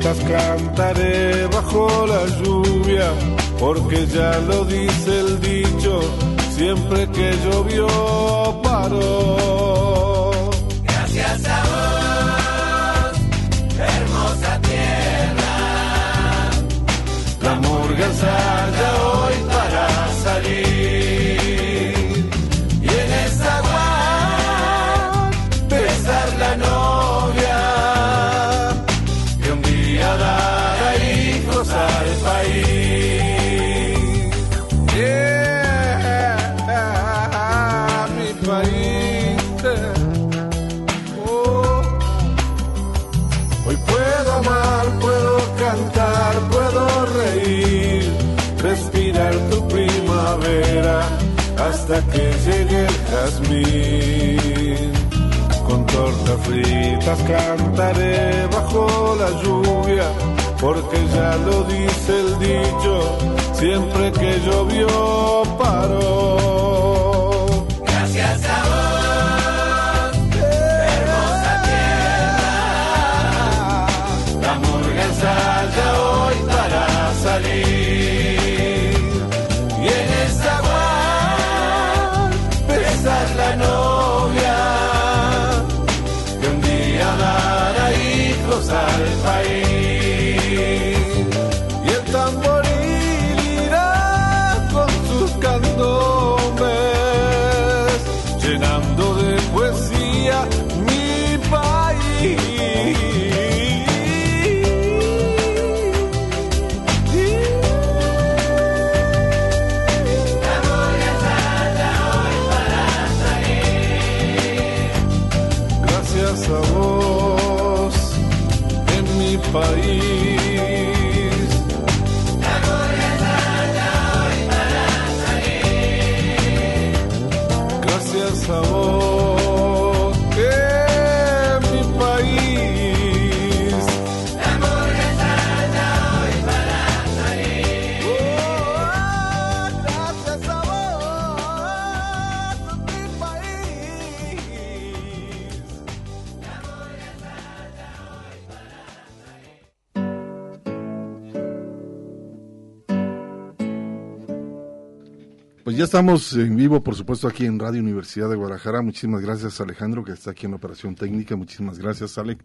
Cantaré bajo la lluvia, porque ya lo dice el dicho, siempre que llovió paró. Hasta que llegue el jazmín. Con tortas fritas cantaré bajo la lluvia, porque ya lo dice el dicho, siempre que llovió paró. Estamos en vivo, por supuesto, aquí en Radio Universidad de Guadalajara. Muchísimas gracias, Alejandro, que está aquí en la operación técnica. Muchísimas gracias, Alec.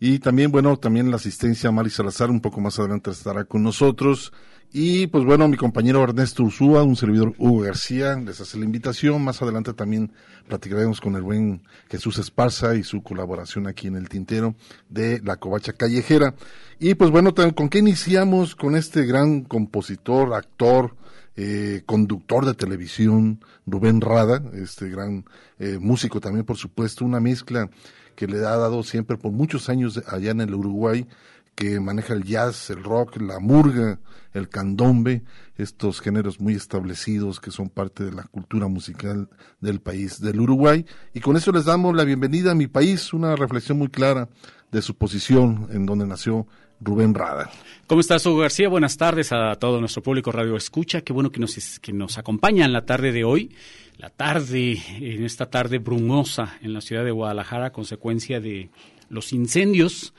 Y también, bueno, también la asistencia a Mari Salazar, un poco más adelante estará con nosotros. Y pues bueno, mi compañero Ernesto Ursúa, un servidor Hugo García, les hace la invitación. Más adelante también platicaremos con el buen Jesús Esparza y su colaboración aquí en el tintero de La Covacha Callejera. Y pues bueno, ¿con qué iniciamos? Con este gran compositor, actor, eh, conductor de televisión, Rubén Rada, este gran eh, músico también, por supuesto, una mezcla que le ha dado siempre por muchos años allá en el Uruguay, que maneja el jazz, el rock, la murga, el candombe, estos géneros muy establecidos que son parte de la cultura musical del país del Uruguay. Y con eso les damos la bienvenida a mi país, una reflexión muy clara de su posición en donde nació Rubén Rada. ¿Cómo estás, Hugo García? Buenas tardes a todo nuestro público Radio Escucha. Qué bueno que nos, que nos acompaña la tarde de hoy. La tarde, en esta tarde brumosa en la ciudad de Guadalajara, consecuencia de los incendios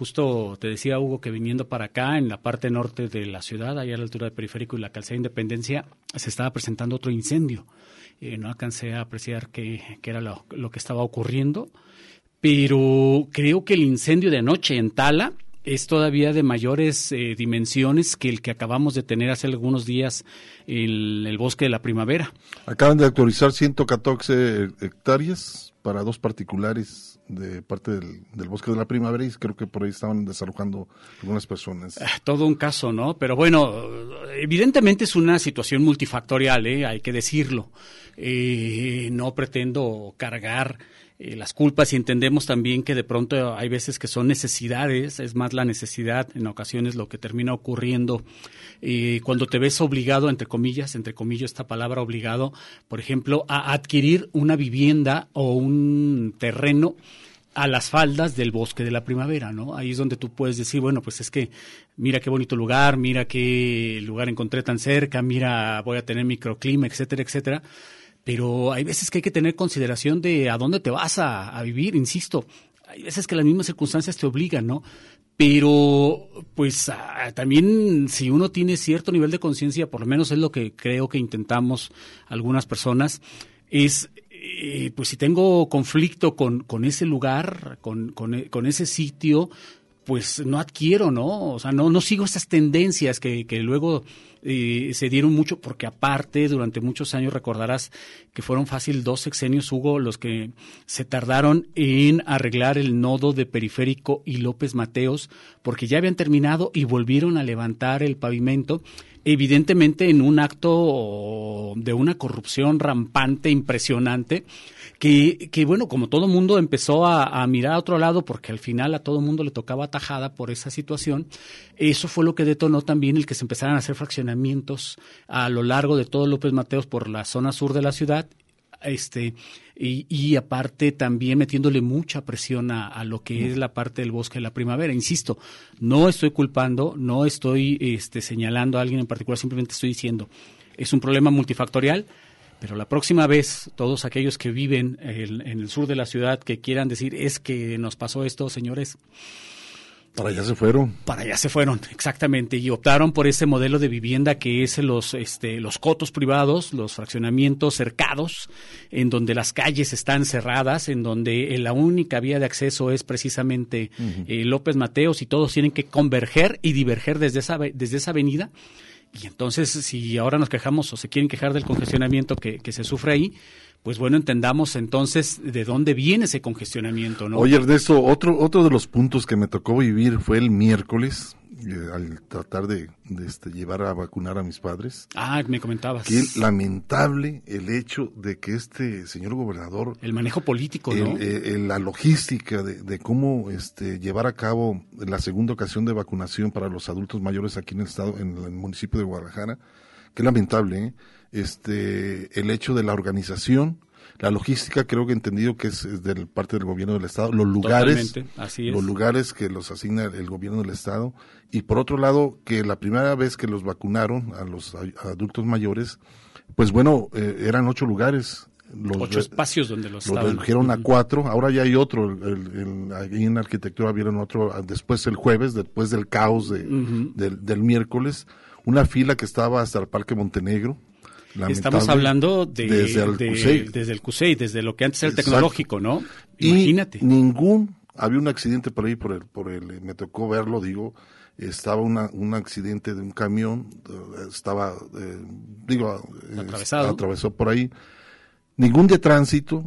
Justo te decía Hugo que viniendo para acá, en la parte norte de la ciudad, allá a la altura del periférico y la calzada Independencia, se estaba presentando otro incendio. Eh, no alcancé a apreciar qué, era lo, que estaba ocurriendo, pero creo que el incendio de anoche en Tala es todavía de mayores eh, dimensiones que el que acabamos de tener hace algunos días en el bosque de la primavera. Acaban de actualizar 114 hectáreas para dos particulares de parte del, bosque de la primavera y creo que por ahí estaban desalojando algunas personas. Ah, todo un caso, ¿no? Pero bueno, evidentemente es una situación multifactorial, ¿eh? hay que decirlo. Eh, no pretendo cargar eh, las culpas y entendemos también que de pronto hay veces que son necesidades, es más la necesidad en ocasiones lo que termina ocurriendo eh, cuando te ves obligado, entre comillas, entre comillas esta palabra obligado, por ejemplo, a adquirir una vivienda o un terreno a las faldas del bosque de la primavera, ¿no? Ahí es donde tú puedes decir, bueno, pues es que mira qué bonito lugar, mira qué lugar encontré tan cerca, mira, voy a tener microclima, etcétera, etcétera pero hay veces que hay que tener consideración de a dónde te vas a, vivir, insisto. Hay veces que las mismas circunstancias te obligan, ¿no? Pero, pues también si uno tiene cierto nivel de conciencia, por lo menos es lo que creo que intentamos algunas personas, es, eh, pues si tengo conflicto con, con ese lugar, con, con, con ese sitio, pues no adquiero, ¿no? O sea, no, no sigo esas tendencias que, que luego eh, se dieron mucho, porque aparte, durante muchos años recordarás que fueron fácil dos sexenios, Hugo, los que se tardaron en arreglar el nodo de Periférico y López Mateos, porque ya habían terminado y volvieron a levantar el pavimento evidentemente en un acto de una corrupción rampante, impresionante, que, que bueno, como todo mundo empezó a, mirar a otro lado, porque al final a todo mundo le tocaba tajada por esa situación, eso fue lo que detonó también el que se empezaran a hacer fraccionamientos a lo largo de todo López Mateos por la zona sur de la ciudad este y, y, aparte también metiéndole mucha presión a, lo que es la parte del bosque de la primavera. Insisto, no estoy culpando, no estoy este, señalando a alguien en particular, simplemente estoy diciendo, es un problema multifactorial, pero la próxima vez, todos aquellos que viven en el sur de la ciudad que quieran decir, es que nos pasó esto, señores, para allá se fueron. Para allá se fueron, exactamente, y optaron por ese modelo de vivienda que es los, este, los cotos privados, los fraccionamientos cercados, en donde las calles están cerradas, en donde la única vía de acceso es precisamente eh, López Mateos y todos tienen que converger y diverger desde esa, desde esa avenida. Y entonces, si ahora nos quejamos o se quieren quejar del congestionamiento que, que se sufre ahí, pues bueno, entendamos entonces de dónde viene ese congestionamiento, ¿no? Oye, Ernesto, otro, otro de los puntos que me tocó vivir fue el miércoles, eh, al tratar de, este, llevar a vacunar a mis padres. Ah, me comentabas. Que lamentable el hecho de que este señor gobernador... El manejo político, ¿no? Eh, la logística de, cómo este, llevar a cabo la segunda ocasión de vacunación para los adultos mayores aquí en el estado, en el municipio de Guadalajara, que lamentable, ¿eh? Este, el hecho de la organización, la logística creo que he entendido que es, de parte del gobierno del estado, los lugares, los lugares que los asigna el gobierno del estado. Y por otro lado que la primera vez que los vacunaron a los adultos mayores, pues bueno, eh, eran ocho lugares. Los, ocho espacios donde los, los redujeron a cuatro, ahora ya hay otro, el, ahí en arquitectura vieron otro después el jueves, después del caos de, del, del miércoles, una fila que estaba hasta el Parque Montenegro, Estamos hablando de, desde el CUSEI. Desde el CUSEI, desde lo que antes era tecnológico, ¿no? Imagínate. ningún, había un accidente por ahí, por el, por el, me tocó verlo, digo, estaba una, un accidente de un camión, eh, estaba, eh, digo, eh, atravesó por ahí, ningún de tránsito,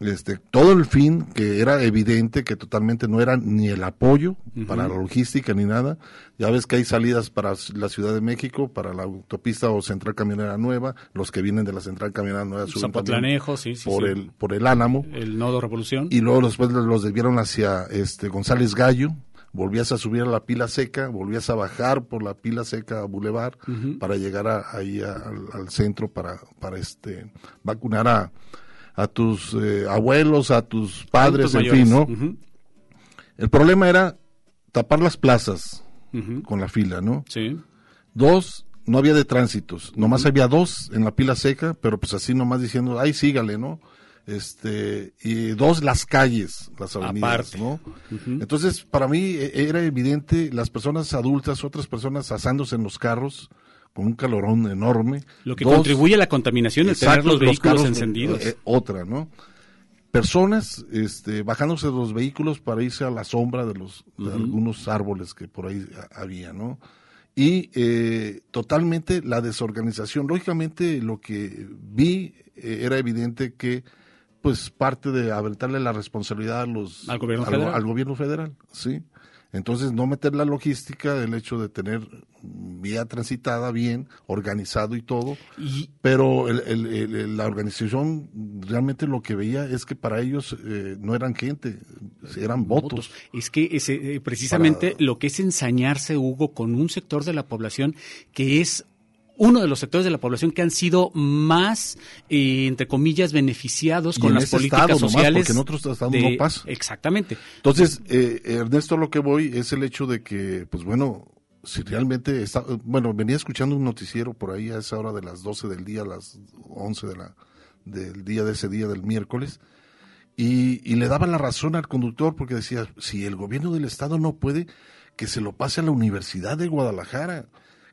este, todo el fin, que era evidente que totalmente no era ni el apoyo para la logística ni nada. Ya ves que hay salidas para la Ciudad de México, para la autopista o central camionera nueva, los que vienen de la central camionera nueva Zapatlanejo, sí, sí, por el por el Álamo, el Nodo Revolución. Y luego después los debieron hacia este González Gallo, volvías a subir a la pila seca, volvías a bajar por la pila seca a Boulevard para llegar a- ahí a- al, al centro para, para este vacunar a, a tus eh, abuelos, a tus padres, en mayores. fin, ¿no? Ujú, El problema era tapar las plazas con la fila, ¿no? Sí. Dos, no había de tránsitos, nomás había dos en la pila seca, pero pues así nomás diciendo, ay, sígale, ¿no? Este, y dos, las calles, las avenidas, Aparte. ¿no? Entonces, para mí e- era evidente las personas adultas, otras personas asándose en los carros con un calorón enorme. Lo que Dos, contribuye a la contaminación es tener los vehículos carros, encendidos. eh, otra, ¿no? Personas este, bajándose de los vehículos para irse a la sombra de los de algunos árboles que por ahí había, ¿no? Y eh, totalmente la desorganización. Lógicamente lo que vi eh, era evidente que pues parte de aventarle la responsabilidad a los Al gobierno al, federal. al gobierno federal, sí. Entonces no meter la logística, el hecho de tener vía transitada bien, organizado y todo, Y pero el- el- el- la organización realmente lo que veía es que para ellos eh, no eran gente, eran votos. Es que ese, eh, precisamente Para- lo que es ensañarse, Hugo, con un sector de la población que es uno de los sectores de la población que han sido más, eh, entre comillas, beneficiados Y con las políticas estado nomás, sociales. porque en otros estados de- no pasa. Exactamente. Entonces, eh, Ernesto, lo que voy es el hecho de que, pues bueno, si realmente está, bueno, venía escuchando un noticiero por ahí a esa hora de las 12 del día, a las 11 de la, del día de ese día del miércoles, y, y le daba la razón al conductor porque decía, si el gobierno del estado no puede, que se lo pase a la Universidad de Guadalajara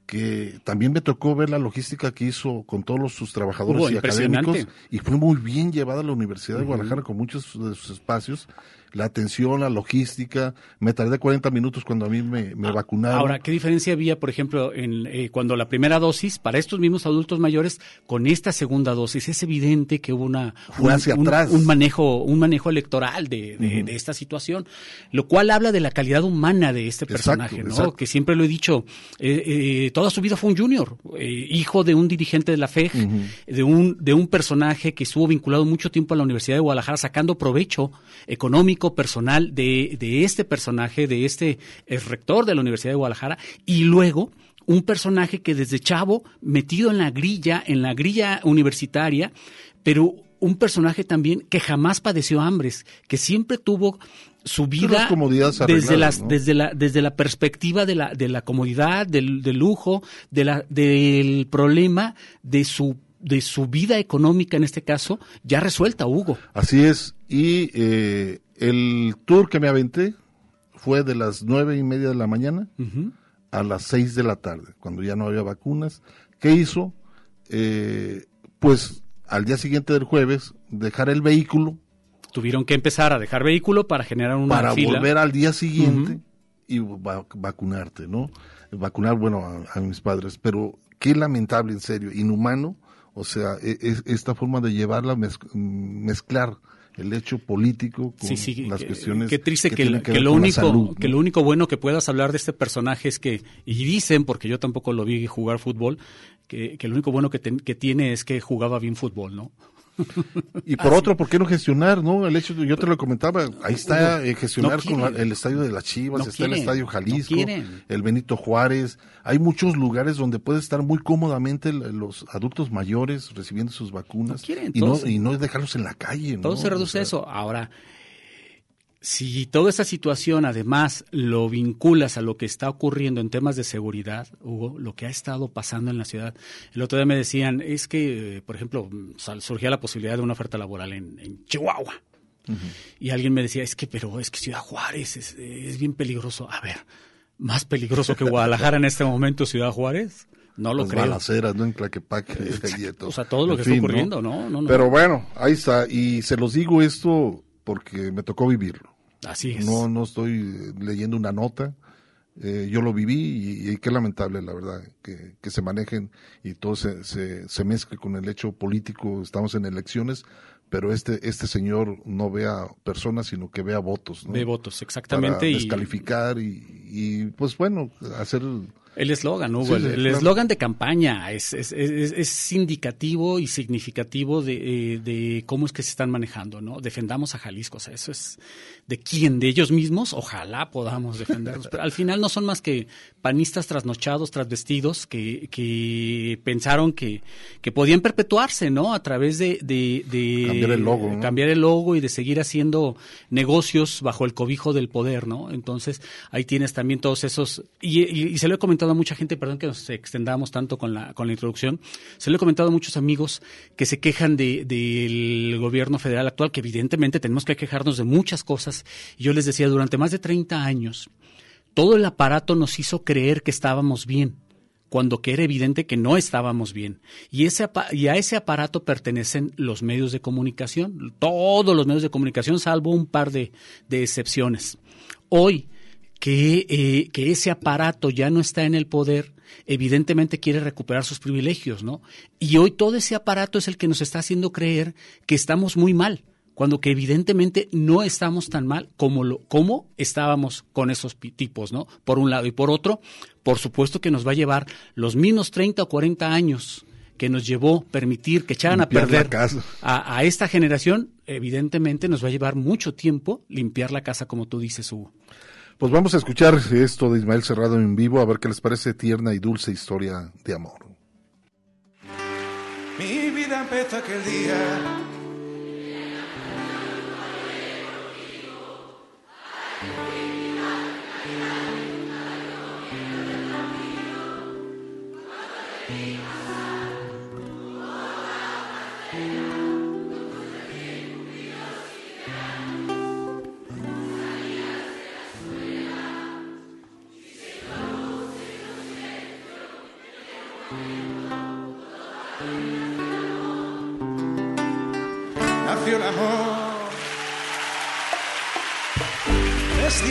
que también me tocó ver la logística que hizo con todos los- sus trabajadores y académicos y fue muy bien llevada a la Universidad de Guadalajara con muchos de sus espacios, la atención, la logística, me tardé 40 minutos cuando a mí me, me vacunaron. Ahora, ¿qué diferencia había, por ejemplo, en eh, cuando la primera dosis para estos mismos adultos mayores con esta segunda dosis? Es evidente que hubo una hacia un, atrás. un manejo un manejo electoral de, de- de esta situación, lo cual habla de la calidad humana de este Exacto, personaje, ¿no? exacto. Que siempre lo he dicho, eh, eh, toda su vida fue un junior, eh, hijo de un dirigente de la FEG, de un de un personaje que estuvo vinculado mucho tiempo a la Universidad de Guadalajara, sacando provecho económico personal de, de este personaje, de este eh, rector de la Universidad de Guadalajara, y luego un personaje que desde chavo, metido en la grilla, en la grilla universitaria, pero un personaje también que jamás padeció hambres, que siempre tuvo su vida desde arregladas, las ¿no? desde la desde la perspectiva de la de la comodidad, del, del lujo, de la del problema de su de su vida económica en este caso ya resuelta, Hugo. Así es, y eh, el tour que me aventé fue de las nueve y media de la mañana a las 6 de la tarde, cuando ya no había vacunas. ¿Qué hizo? Eh, pues al día siguiente del jueves, dejar el vehículo Tuvieron que empezar a dejar vehículo para generar una para fila. volver al día siguiente y va- vacunarte, ¿no? Vacunar, bueno, a, a mis padres, pero qué lamentable, en serio, inhumano, o sea, e- es- esta forma de llevarla, mez- mezclar el hecho político con Sí, sí, las cuestiones Qué triste que, tienen lo- que ver lo con la único que lo único bueno que puedas hablar de este personaje es que y dicen porque yo tampoco lo vi jugar fútbol que, que lo único bueno que, que tiene es que jugaba bien fútbol, ¿no? Y por otro, ¿por qué no gestionar, no? El hecho, de- yo te lo comentaba, ahí está eh, gestionar no con la- el estadio de las Chivas, No está el estadio Jalisco, el Benito Juárez, hay muchos lugares donde puede estar muy cómodamente los adultos mayores recibiendo sus vacunas quieren, y no y no dejarlos en la calle. Todo se O reduce sea, a eso. Ahora, si toda esta situación además lo vinculas a lo que está ocurriendo en temas de seguridad, Hugo, lo que ha estado pasando en la ciudad. El otro día me decían, es que, eh, por ejemplo, surgía la posibilidad de una oferta laboral en, en Chihuahua. Y alguien me decía, es que, pero es que Ciudad Juárez es, es bien peligroso. A ver, más peligroso que Guadalajara en este momento, Ciudad Juárez. No lo las creo. balaceras, ¿no? En todo. O sea, todo lo En que fin, está ocurriendo, ¿no? No, no. Pero bueno, ahí está. Y se los digo esto porque me tocó vivirlo. Así es. No, no estoy eh, leyendo una nota. Eh, yo lo viví y, y qué lamentable, la verdad, que, que se manejen y todo se, se, se mezcle con el hecho político. Estamos en elecciones, pero este, este señor no vea personas, sino que vea votos. ¿no? Ve votos, Para exactamente. y- descalificar y, y, pues bueno, hacer El eslogan, Hugo, Sí, el claro. eslogan de campaña es, es, es- es indicativo y significativo de, eh, de cómo es que se están manejando, ¿no? Defendamos a Jalisco, o sea, eso es de quién, de ellos mismos, ojalá podamos defenderlos, pero al final no son más que panistas trasnochados, trasvestidos, que, que pensaron que, que podían perpetuarse, ¿no? A través de... de, de Cambiar el logo, ¿no? cambiar el logo y de seguir haciendo negocios bajo el cobijo del poder, ¿no? Entonces, ahí tienes también todos esos, y, y- y se lo he comentado a mucha gente, perdón que nos extendamos tanto con la, con la introducción, se lo he comentado a muchos amigos que se quejan de- del gobierno federal actual, que evidentemente tenemos que quejarnos de muchas cosas, yo les decía, durante más de 30 años, todo el aparato nos hizo creer que estábamos bien cuando que era evidente que no estábamos bien. Y, ese, y a ese aparato pertenecen los medios de comunicación, todos los medios de comunicación, salvo un par de, de excepciones. Hoy, que, eh, que ese aparato ya no está en el poder, evidentemente quiere recuperar sus privilegios, ¿no? Y hoy todo ese aparato es el que nos está haciendo creer que estamos muy mal cuando que evidentemente no estamos tan mal como lo como estábamos con esos tipos, ¿no? Por un lado y por otro, por supuesto que nos va a llevar los mismos 30 o 40 años que nos llevó permitir que echaran a Limpiar perder casa. a, a esta generación, evidentemente nos va a llevar mucho tiempo limpiar la casa como tú dices, Hugo. Pues vamos a escuchar esto de Ismael Cerrado en vivo, a ver qué les parece tierna y dulce historia de amor. Mi vida empezó aquel día.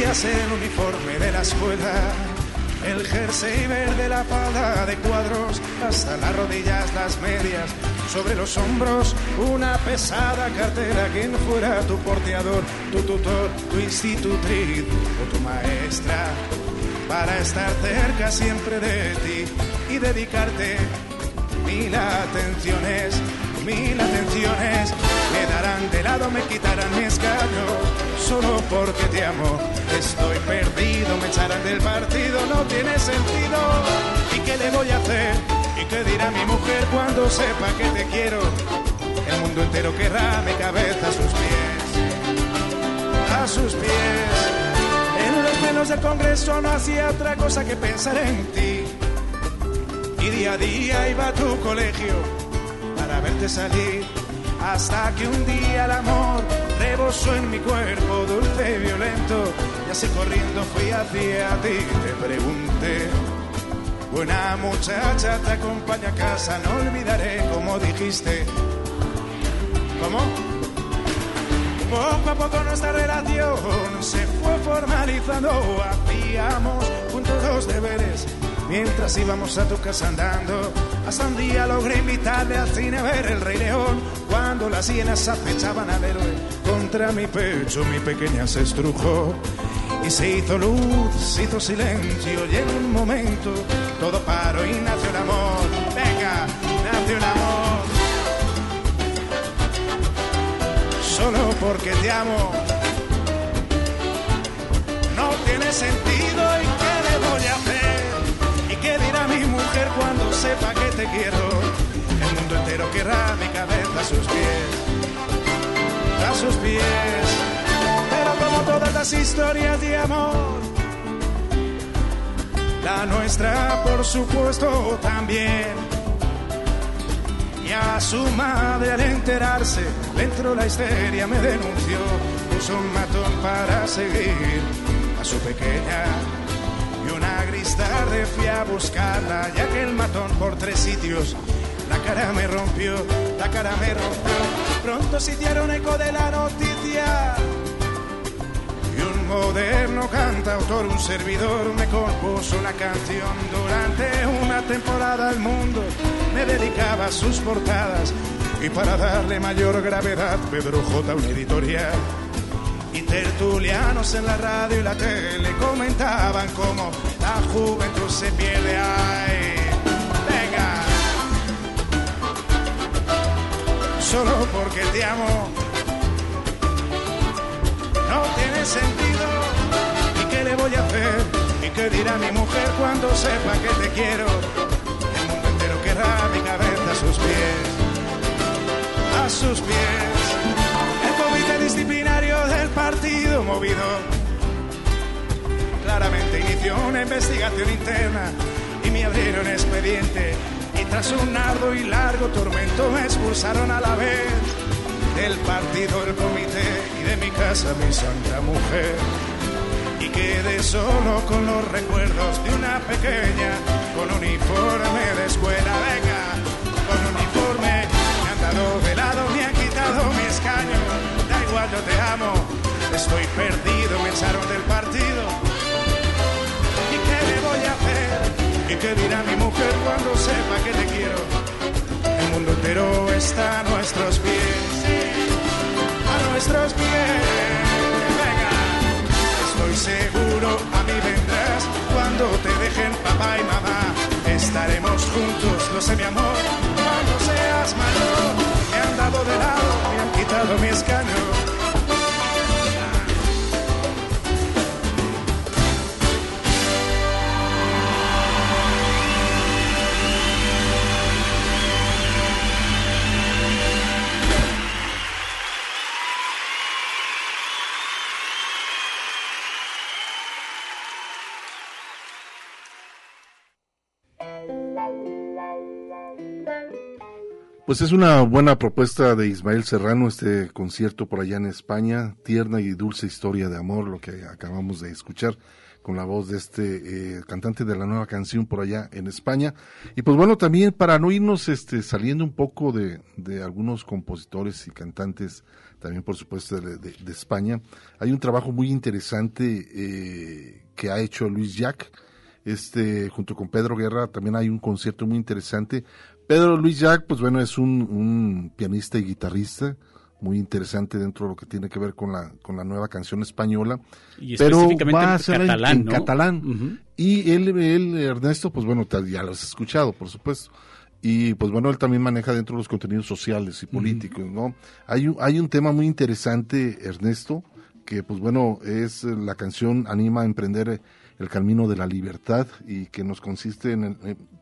El uniforme de la escuela, el jersey verde, la falda de cuadros, hasta las rodillas, las medias, sobre los hombros, una pesada cartera. Quien fuera tu porteador, tu tutor, tu institutriz o tu maestra, para estar cerca siempre de ti y dedicarte mil atenciones, mil atenciones. Me darán de lado, me quitarán mi escaño, solo porque te amo. Estoy perdido, me echarán del partido, no tiene sentido. ¿Y qué le voy a hacer? ¿Y qué dirá mi mujer cuando sepa que te quiero? El mundo entero querrá mi cabeza a sus pies, a sus pies. En los menos del Congreso no hacía otra cosa que pensar en ti y día a día iba a tu colegio hasta que un día el amor rebosó en mi cuerpo dulce y violento y así corriendo fui hacia ti te pregunté buena muchacha te acompaña a casa no olvidaré como dijiste ¿cómo? Poco a poco nuestra relación se fue formalizando, hacíamos juntos los deberes mientras íbamos a tu casa andando. Hasta un día logré invitarle al cine a ver el Rey León. Cuando las hienas acechaban al héroe contra mi pecho, mi pequeña se estrujó. Y se hizo luz, se hizo silencio y en un momento todo paró y nació el amor. Venga, nació el amor. solo porque te amo. No tiene sentido cuando sepa que te quiero? El mundo entero querrá mi cabeza a sus pies, a sus pies. Pero como todas las historias de amor, la nuestra por supuesto también. Y a su madre al enterarse, dentro la histeria me denunció, puso un matón para seguir a su pequeña. Gris tarde fui a buscarla, ya que el matón por tres sitios la cara me rompió, la cara me rompió. Pronto se hicieron eco de la noticia. Y un moderno cantautor, un servidor, me compuso una canción durante una temporada al mundo. Me dedicaba a sus portadas y para darle mayor gravedad, Pedro J. una editorial. Tertulianos en la radio y la tele comentaban cómo la juventud se pierde. Ay, venga. Solo porque te amo no tiene sentido. ¿Y qué le voy a hacer? ¿Y qué dirá mi mujer cuando sepa que te quiero? El mundo entero querrá mi cabeza a sus pies. A sus pies. Partido movido claramente inició una investigación interna y me abrieron expediente. Y tras un arduo y largo tormento me expulsaron a la vez del partido, el comité y de mi casa, mi santa mujer. Y quedé solo con los recuerdos de una pequeña con uniforme de escuela. Venga, con uniforme, me han dado de lado, me han quitado mi escaño. Da igual, yo te amo, estoy perdido, me echaron del partido. ¿Y qué le voy a hacer? ¿Y qué dirá mi mujer cuando sepa que te quiero? El mundo entero está a nuestros pies a nuestros pies. Venga, estoy seguro, a mí vendrás cuando te dejen papá y mamá. Estaremos juntos, lo sé mi amor, cuando seas mayor. Me han dado de lado, me han quitado mi escaño. Pues es una buena propuesta de Ismael Serrano, este concierto por allá en España, tierna y dulce historia de amor, lo que acabamos de escuchar con la voz de este eh, cantante de la nueva canción por allá en España. Y pues bueno, también para no irnos este, saliendo un poco de, de algunos compositores y cantantes, también por supuesto de, de, España, hay un trabajo muy interesante eh, que ha hecho Luis Jack, este, junto con Pedro Guerra, también hay un concierto muy interesante Pedro Luis Jack, pues bueno, es un, un, pianista y guitarrista muy interesante dentro de lo que tiene que ver con la, con la nueva canción española. Y pero va a ser catalán, en, ¿no? catalán. Uh -huh. Y él, él, Ernesto, pues bueno, ya lo has escuchado, por supuesto. Y pues bueno, él también maneja dentro de los contenidos sociales y políticos, uh -huh. ¿no? Hay, hay un tema muy interesante, Ernesto, que pues bueno, es la canción anima a emprender el camino de la libertad y que nos consiste en, el,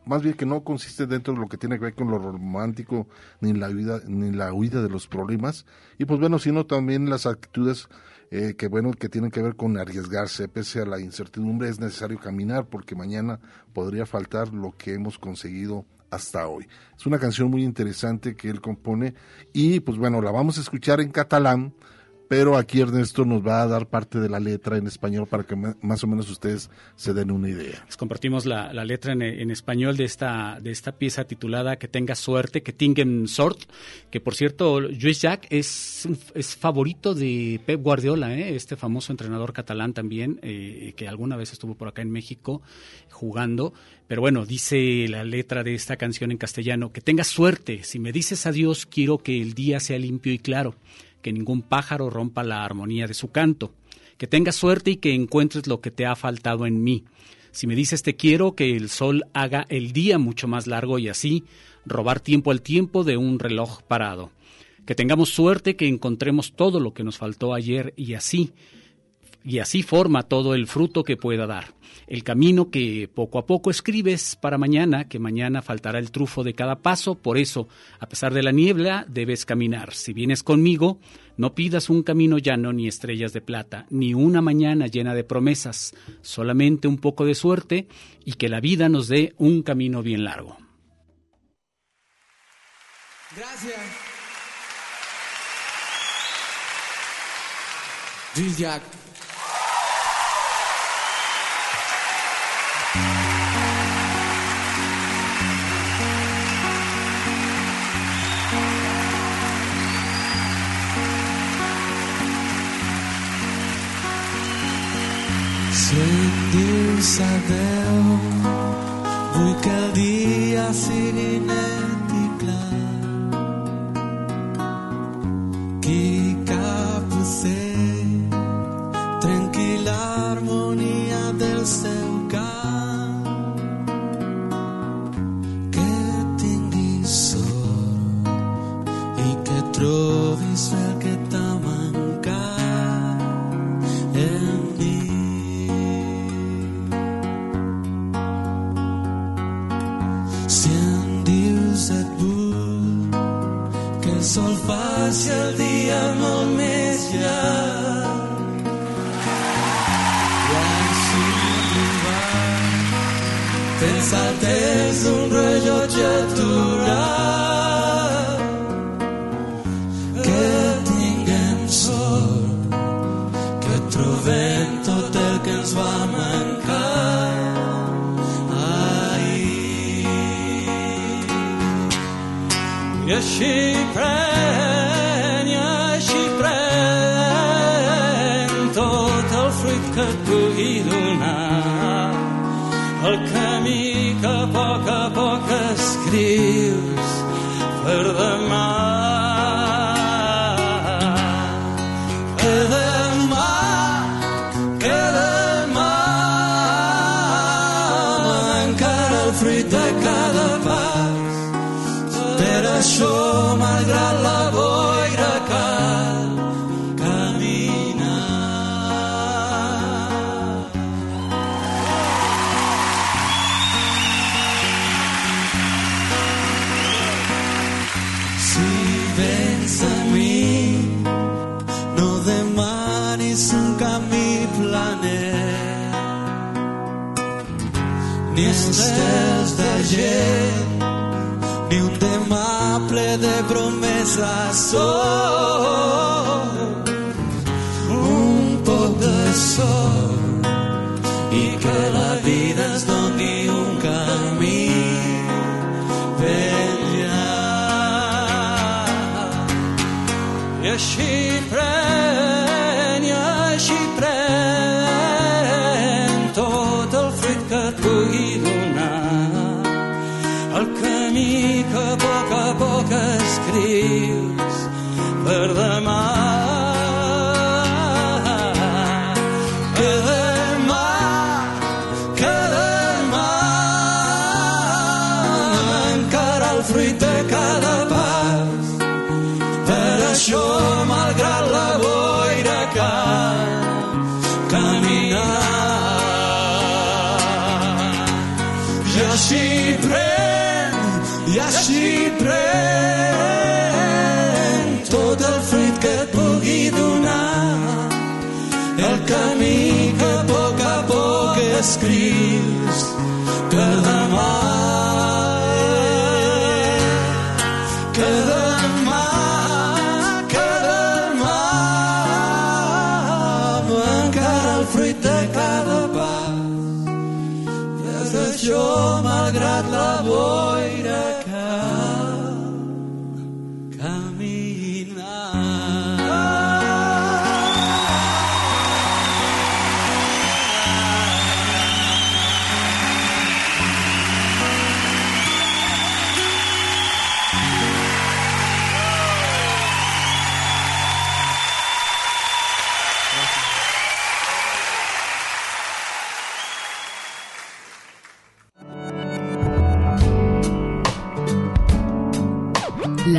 más bien que no consiste dentro de lo que tiene que ver con lo romántico ni la huida ni la huida de los problemas. Y pues bueno sino también las actitudes eh, que bueno que tienen que ver con arriesgarse pese a la incertidumbre es necesario caminar porque mañana podría faltar lo que hemos conseguido hasta hoy. Es una canción muy interesante que él compone y pues bueno la vamos a escuchar en catalán pero aquí Ernesto nos va a dar parte de la letra en español para que más o menos ustedes se den una idea. Les compartimos la, letra en, español de esta, de esta pieza titulada Que tenga suerte, que tinguen sort, que por cierto, Luis Jack es, es favorito de Pep Guardiola, ¿eh? este famoso entrenador catalán también, eh, que alguna vez estuvo por acá en México jugando. Pero bueno, dice la letra de esta canción en castellano, que tengas suerte, si me dices adiós, quiero que el día sea limpio y claro que ningún pájaro rompa la armonía de su canto, que tengas suerte y que encuentres lo que te ha faltado en mí. Si me dices te quiero, que el sol haga el día mucho más largo y así robar tiempo al tiempo de un reloj parado. Que tengamos suerte, que encontremos todo lo que nos faltó ayer y así, y así forma todo el fruto que pueda dar. El camino que poco a poco escribes para mañana, que mañana faltará el trufo de cada paso, por eso, a pesar de la niebla, debes caminar. Si vienes conmigo, no pidas un camino llano ni estrellas de plata, ni una mañana llena de promesas, solamente un poco de suerte y que la vida nos dé un camino bien largo. Gracias. Luis Jack. Si Déu sabeu, vull que el dia she praying. D'argent, ni un demà ple de promeses. Oh, un poc de sol i que la vida ens doni un camí ben llarg. Fruit de cada pas per això,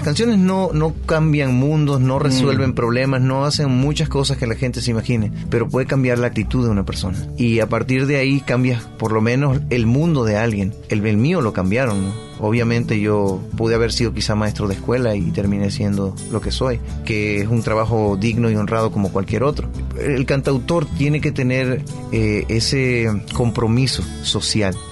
Las canciones no, no cambian mundos, no resuelven problemas, no hacen muchas cosas que la gente se imagine, pero puede cambiar la actitud de una persona. Y a partir de ahí cambias por lo menos el mundo de alguien. El, el mío lo cambiaron, ¿no? Obviamente yo pude haber sido quizá maestro de escuela y terminé siendo lo que soy, que es un trabajo digno y honrado como cualquier otro. El cantautor tiene que tener eh, ese compromiso social.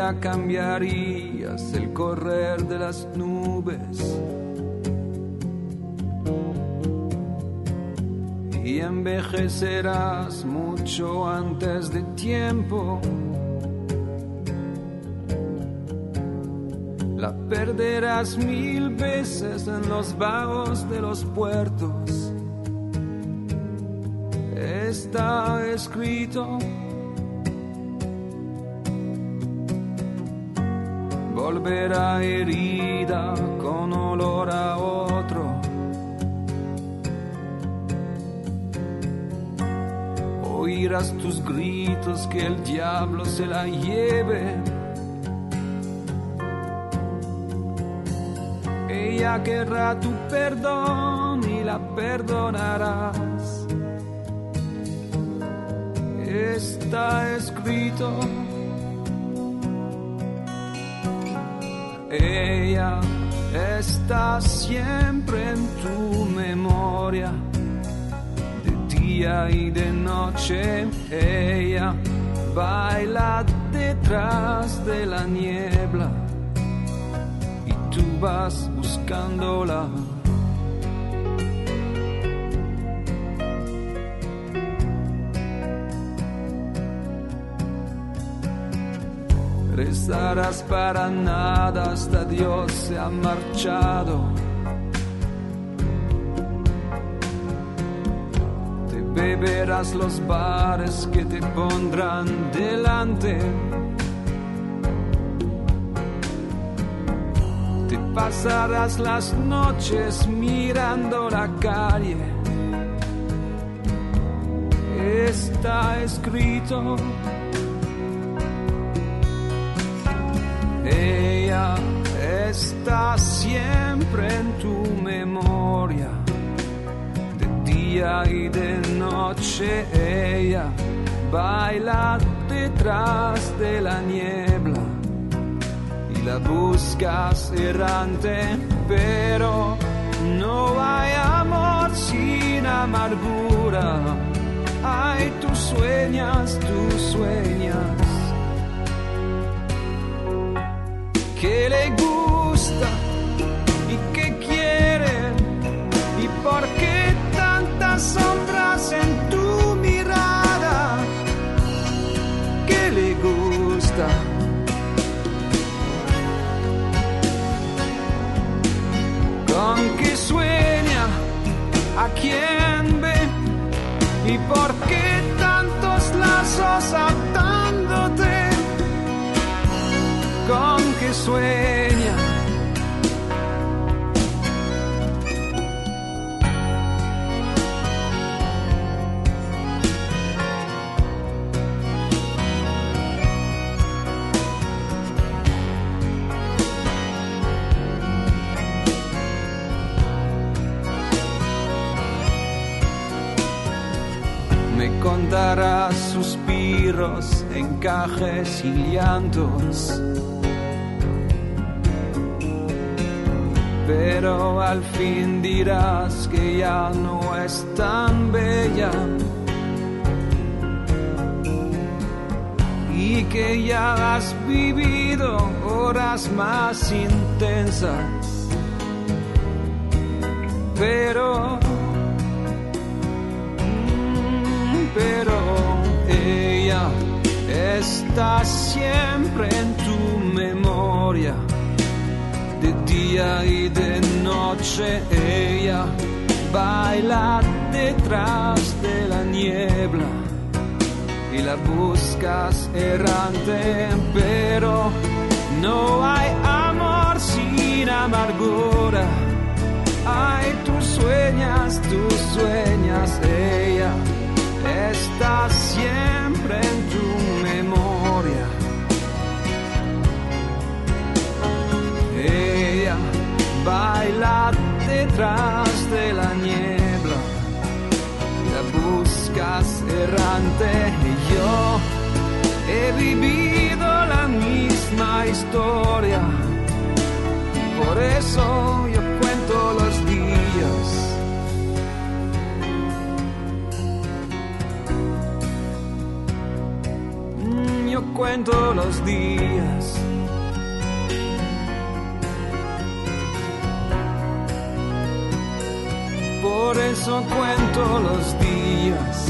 Cambiarías el correr de las nubes. Y envejecerás mucho antes de tiempo. La perderás mil veces en los vagos de los puertos. Está escrito volverá herida con olor a otro. Oirás tus gritos que el diablo se la lleve. Ella querrá tu perdón y la perdonarás. Está escrito. Ella está siempre en tu memoria, de día y de noche. Ella baila detrás de la niebla y tú vas buscándola. Rezarás para nada hasta Dios se ha marchado. Te beberás los bares que te pondrán delante. Te pasarás las noches mirando la calle. Está escrito siempre en tu memoria, de día y de noche. Ella baila detrás de la niebla y la buscas errante, pero no hay amor sin amargura. Ay, tú sueñas, tú sueñas. que le gusta y que quiere y por qué tantas sombras en tu mirada que le gusta con que sueña a quien ve y por qué tantos lazos atándote con que sueña. Contarás suspiros, encajes y llantos. pero al fin dirás que ya no es tan bella y que ya has vivido horas más intensas, pero, pero ella está siempre en tu memoria de día y de noche ella baila detrás de la niebla y la buscas errante, pero no hay amor sin amargura. Ay, tú sueñas, tú sueñas, ella está siempre en tu memoria. Ella baila detrás de la niebla, la buscas errante y yo he vivido la misma historia. Por eso Yo cuento los días. por eso cuento los días.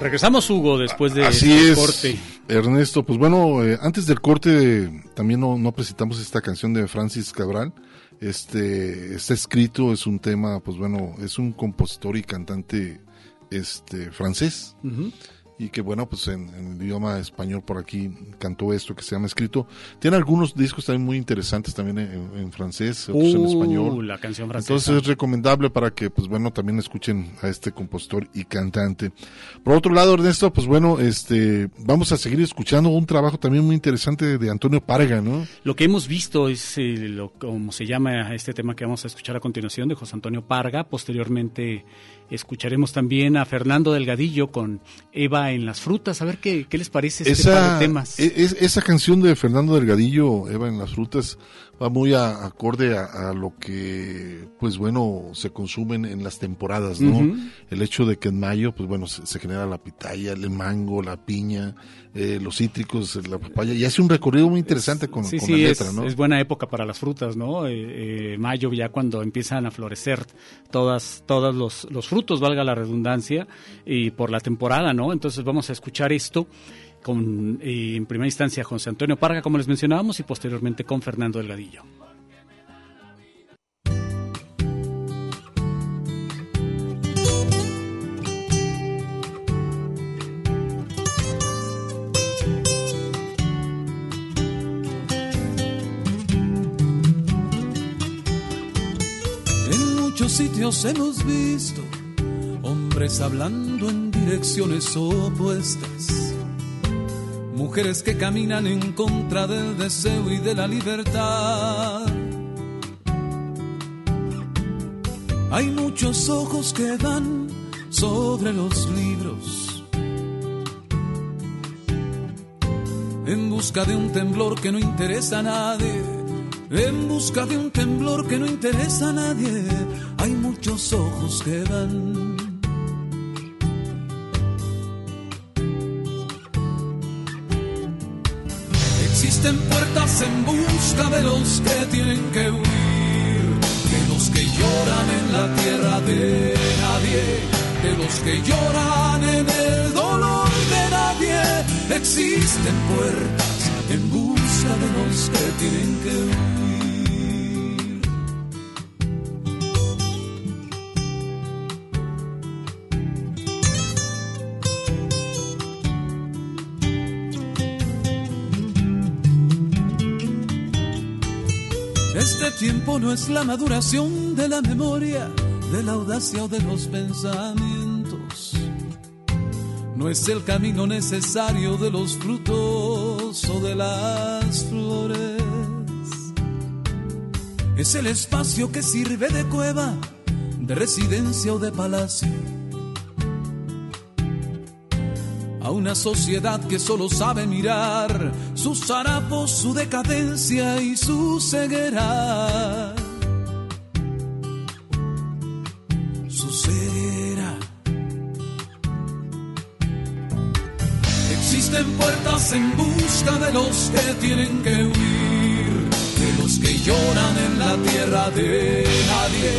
Regresamos, Hugo, después de Así este es, corte. Ernesto. Pues bueno, eh, antes del corte también no, no presentamos esta canción de Francis Cabral. Este está escrito, es un tema, pues bueno, es un compositor y cantante este francés. Ujú. Y que bueno, pues en, en el idioma español por aquí cantó esto que se llama Escrito. Tiene algunos discos también muy interesantes también en, en francés, otros en Uh, español. la canción francesa. Entonces es recomendable para que pues bueno, también escuchen a este compositor y cantante. Por otro lado, Ernesto, pues bueno, este vamos a seguir escuchando un trabajo también muy interesante de Antonio Parga, ¿no? Lo que hemos visto es eh, lo, como se llama este tema que vamos a escuchar a continuación de José Antonio Parga. Posteriormente escucharemos también a Fernando Delgadillo con Eva en las frutas. A ver qué, qué les parece este par de temas. e- es- esa canción de Fernando Delgadillo, Eva en las frutas, va muy a- acorde a, a lo que, pues bueno, se consumen en las temporadas, ¿no? El hecho de que en mayo, pues bueno, se, se genera la pitaya, el mango, la piña, eh, los cítricos, la papaya, y hace un recorrido muy interesante con, Sí, con sí, la es, letra, ¿no? es buena época para las frutas, ¿no? Eh, eh, mayo ya cuando empiezan a florecer todas, todos los, los frutos, valga la redundancia, y por la temporada, ¿no? Entonces vamos a escuchar esto con, en primera instancia, José Antonio Parga, como les mencionábamos, y posteriormente con Fernando Delgadillo. En muchos sitios hemos visto hombres hablando en direcciones opuestas. Mujeres que caminan en contra del deseo y de la libertad. Hay muchos ojos que dan sobre los libros. En busca de un temblor que no interesa a nadie. En busca de un temblor que no interesa a nadie. Hay muchos ojos que dan. Existen puertas en busca de los que tienen que huir, de los que lloran en la tierra de nadie, de los que lloran en el dolor de nadie. Existen puertas en busca de los que tienen que huir. Tiempo no es la maduración de la memoria, de la audacia o de los pensamientos. No es el camino necesario de los frutos o de las flores. Es el espacio que sirve de cueva, de residencia o de palacio. A una sociedad que solo sabe mirar sus harapos, su decadencia y su ceguera. Su ceguera. existen puertas en busca de los que tienen que huir, de los que lloran en la tierra de nadie,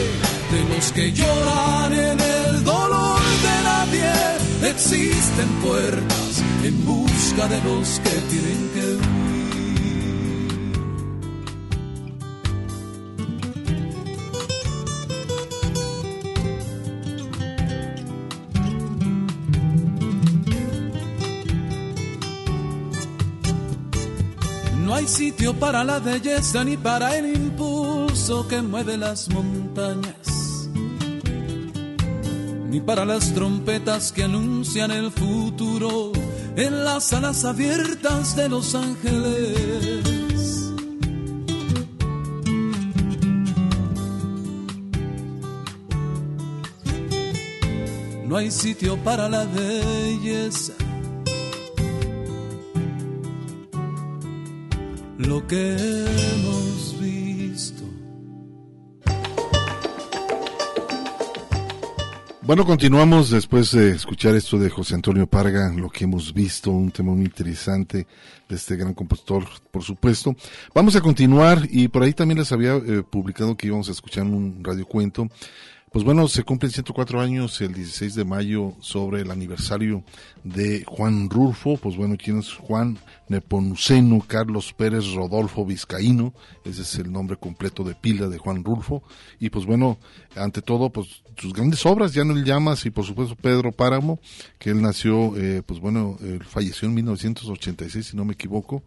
de los que lloran en el dolor de nadie. Existen puertas en busca de los que tienen que. No hay sitio para la belleza ni para el impulso que mueve las montañas, ni para las trompetas que anuncian el futuro en las alas abiertas de los ángeles. No hay sitio para la belleza lo que hemos Bueno, continuamos después de escuchar esto de José Antonio Parga, lo que hemos visto, un tema muy interesante de este gran compositor, por supuesto. Vamos a continuar y por ahí también les había eh, publicado que íbamos a escuchar un radiocuento. Pues bueno, se cumplen 104 años el 16 de mayo sobre el aniversario de Juan Rulfo. Pues bueno, ¿quién es Juan Nepomuceno Carlos Pérez Rodolfo Vizcaíno? Ese es el nombre completo de pila de Juan Rulfo. Y pues bueno, ante todo, pues sus grandes obras, ya no el Llamas y por supuesto Pedro Páramo, que él nació, eh, pues bueno, él falleció en 1986, si no me equivoco.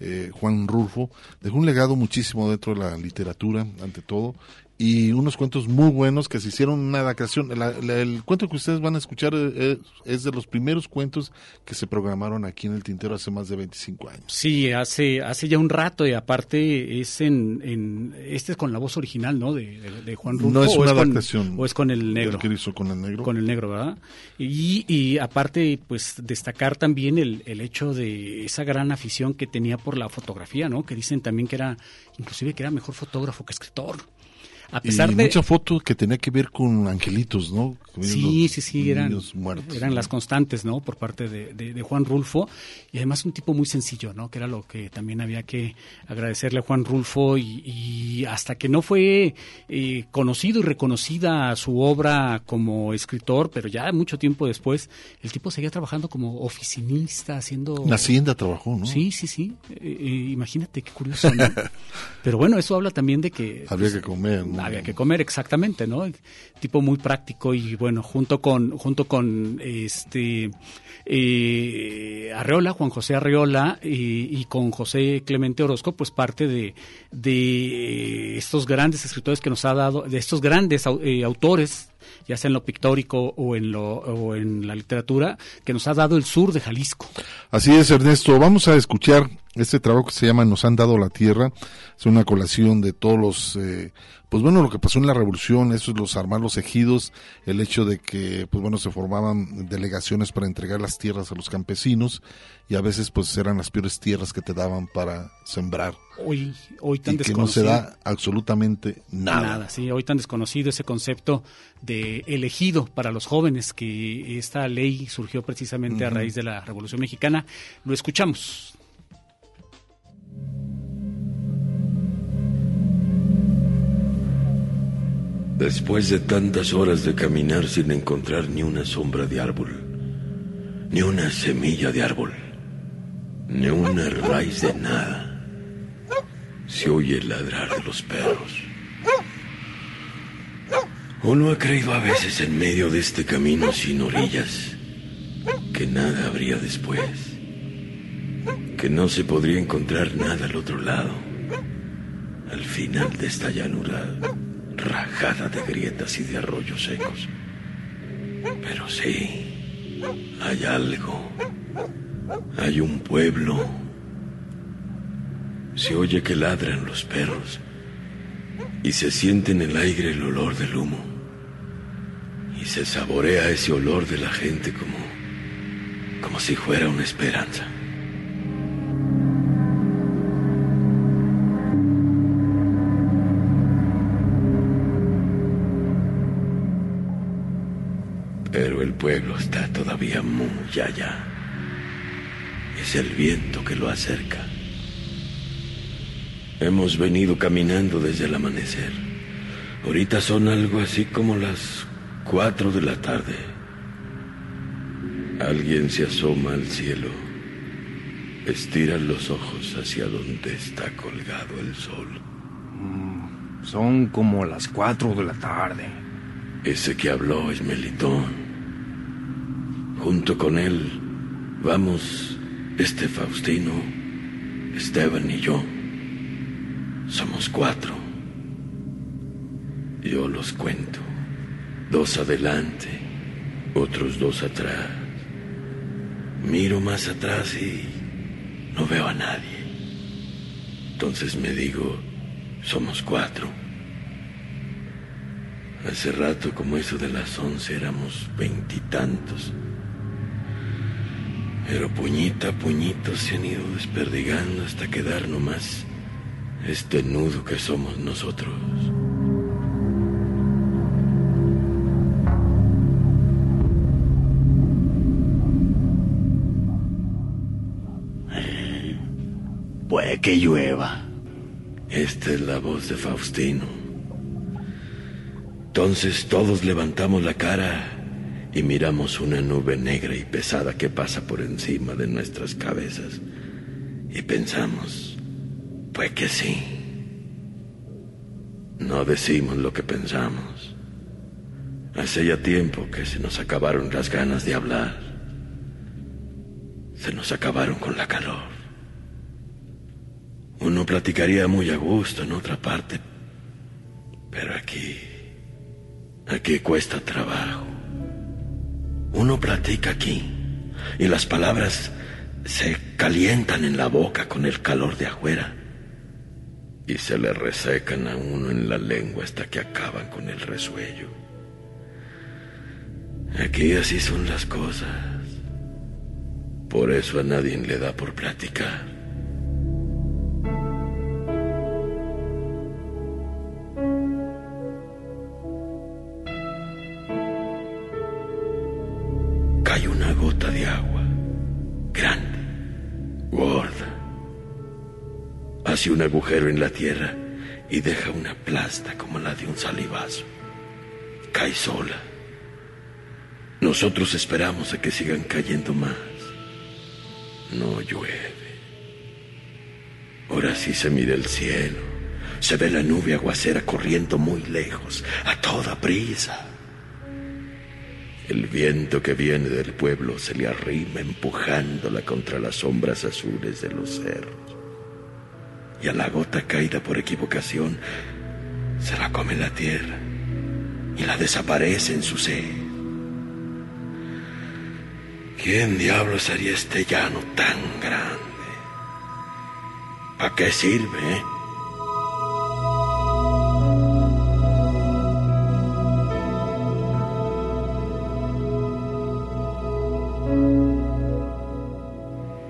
Eh, Juan Rulfo dejó un legado muchísimo dentro de la literatura, ante todo, y unos cuentos muy buenos que se hicieron una adaptación. La- la- el cuento que ustedes van a escuchar eh, es de los primeros cuentos que se programaron aquí en el Tintero hace más de 25 años. Sí, hace, hace ya un rato y aparte es en, en este es con la voz original, ¿no? De, de- de Juan Rulfo. No es o una con- adaptación. o es con el negro. El hizo con el negro. Con el negro, ¿verdad? Y, y aparte, pues destacar también el, el hecho de esa gran afición que tenía por la fotografía, ¿no? Que dicen también que era, inclusive que era mejor fotógrafo que escritor. A pesar y de... mucha foto que tenía que ver con angelitos, ¿no? Sí, Los sí, sí, eran, muertos. eran las constantes, ¿no? Por parte de, de- de Juan Rulfo. Y además un tipo muy sencillo, ¿no? Que era lo que también había que agradecerle a Juan Rulfo. Y, y hasta que no fue eh, conocido y reconocida su obra como escritor, pero ya mucho tiempo después, el tipo seguía trabajando como oficinista, haciendo... En Hacienda trabajó, ¿no? Sí, sí, sí. Eh, eh, imagínate qué curioso, ¿no? Pero bueno, eso habla también de que... Había que comer, ¿no? Había que comer, exactamente, ¿no? Tipo muy práctico y bueno, junto con, junto con este eh, Arreola, Juan José Arreola y, y con José Clemente Orozco, pues parte de, de estos grandes escritores que nos ha dado, de estos grandes eh, autores, ya sea en lo pictórico o en lo o en la literatura, que nos ha dado el sur de Jalisco. Así es, Ernesto. Vamos a escuchar este trabajo que se llama Nos han dado la tierra. Es una colación de todos los, eh, pues bueno, lo que pasó en la revolución, eso es los armar los ejidos, el hecho de que, pues bueno, se formaban delegaciones para entregar las tierras a los campesinos y a veces pues eran las peores tierras que te daban para sembrar. Hoy, hoy tan y que no se da absolutamente nada. sí, hoy tan desconocido ese concepto de elegido para los jóvenes, que esta ley surgió precisamente a raíz de la Revolución Mexicana. Lo escuchamos. Después de tantas horas de caminar sin encontrar ni una sombra de árbol, ni una semilla de árbol, ni una raíz de nada, se oye el ladrar de los perros. Uno ha creído a veces en medio de este camino sin orillas que nada habría después, que no se podría encontrar nada al otro lado, al final de esta llanura rajada de grietas y de arroyos secos. Pero sí, hay algo, hay un pueblo. Se oye que ladran los perros y se siente en el aire el olor del humo. Y se saborea ese olor de la gente como, como si fuera una esperanza. Muy allá. Es el viento que lo acerca. Hemos venido caminando desde el amanecer. Ahorita son algo así como las cuatro de la tarde. Alguien se asoma al cielo. Estira los ojos hacia donde está colgado el sol. Mm, son como las cuatro de la tarde. Ese que habló es Melitón. Junto con él vamos este Faustino, Esteban y yo. Somos cuatro. Yo los cuento. Dos adelante, otros dos atrás. Miro más atrás y no veo a nadie. Entonces me digo, somos cuatro. Hace rato, como eso de las once, éramos veintitantos. Pero puñita a puñito se han ido desperdigando hasta quedar nomás este nudo que somos nosotros. Puede que llueva. Esta es la voz de Faustino. Entonces todos levantamos la cara y miramos una nube negra y pesada que pasa por encima de nuestras cabezas. Y pensamos, pues que sí. No decimos lo que pensamos. Hace ya tiempo que se nos acabaron las ganas de hablar. Se nos acabaron con la calor. Uno platicaría muy a gusto en otra parte, pero aquí, aquí cuesta trabajo. Uno platica aquí y las palabras se calientan en la boca con el calor de afuera y se le resecan a uno en la lengua hasta que acaban con el resuello. Aquí así son las cosas. Por eso a nadie le da por platicar. Un agujero en la tierra y deja una plasta como la de un salivazo. Cae sola. Nosotros esperamos a que sigan cayendo más. No llueve. Ahora sí se mira el cielo. Se ve la nube aguacera corriendo muy lejos, a toda prisa. El viento que viene del pueblo se le arrima empujándola contra las sombras azules de los cerros y a la gota caída por equivocación se la come la tierra y la desaparece en su sed. ¿Quién diablos haría este llano tan grande? ¿Para qué sirve? Eh?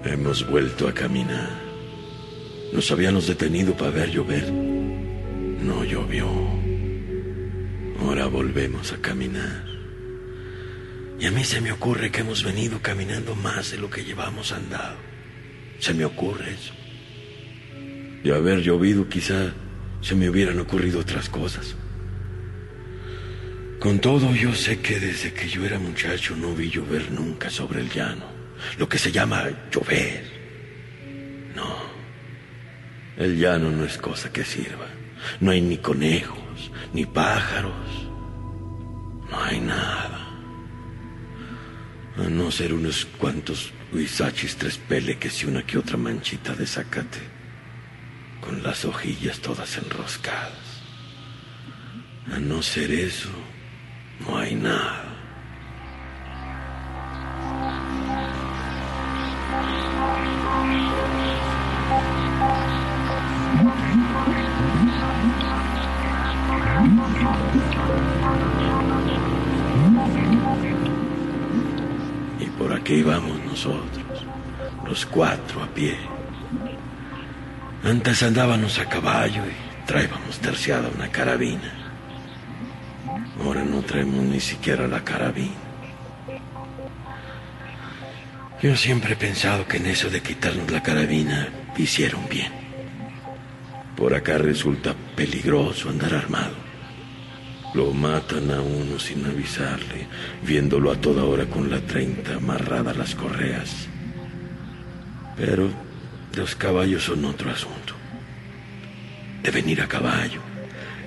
Hemos vuelto a caminar. Nos habíamos detenido para ver llover. No llovió. Ahora volvemos a caminar. Y a mí se me ocurre que hemos venido caminando más de lo que llevamos andado. Se me ocurre eso. De haber llovido quizá se me hubieran ocurrido otras cosas. Con todo yo sé que desde que yo era muchacho no vi llover nunca sobre el llano. Lo que se llama llover. El llano no es cosa que sirva. No hay ni conejos, ni pájaros. No hay nada. A no ser unos cuantos huizachis tres peleques y una que otra manchita de zacate. Con las hojillas todas enroscadas. A no ser eso, no hay nada. Y por aquí vamos nosotros, los cuatro a pie. Antes andábamos a caballo y traíamos terciada una carabina. Ahora no traemos ni siquiera la carabina. Yo siempre he pensado que en eso de quitarnos la carabina hicieron bien. Por acá resulta peligroso andar armado. Lo matan a uno sin avisarle, viéndolo a toda hora con la 30 amarrada a las correas. Pero los caballos son otro asunto. De venir a caballo,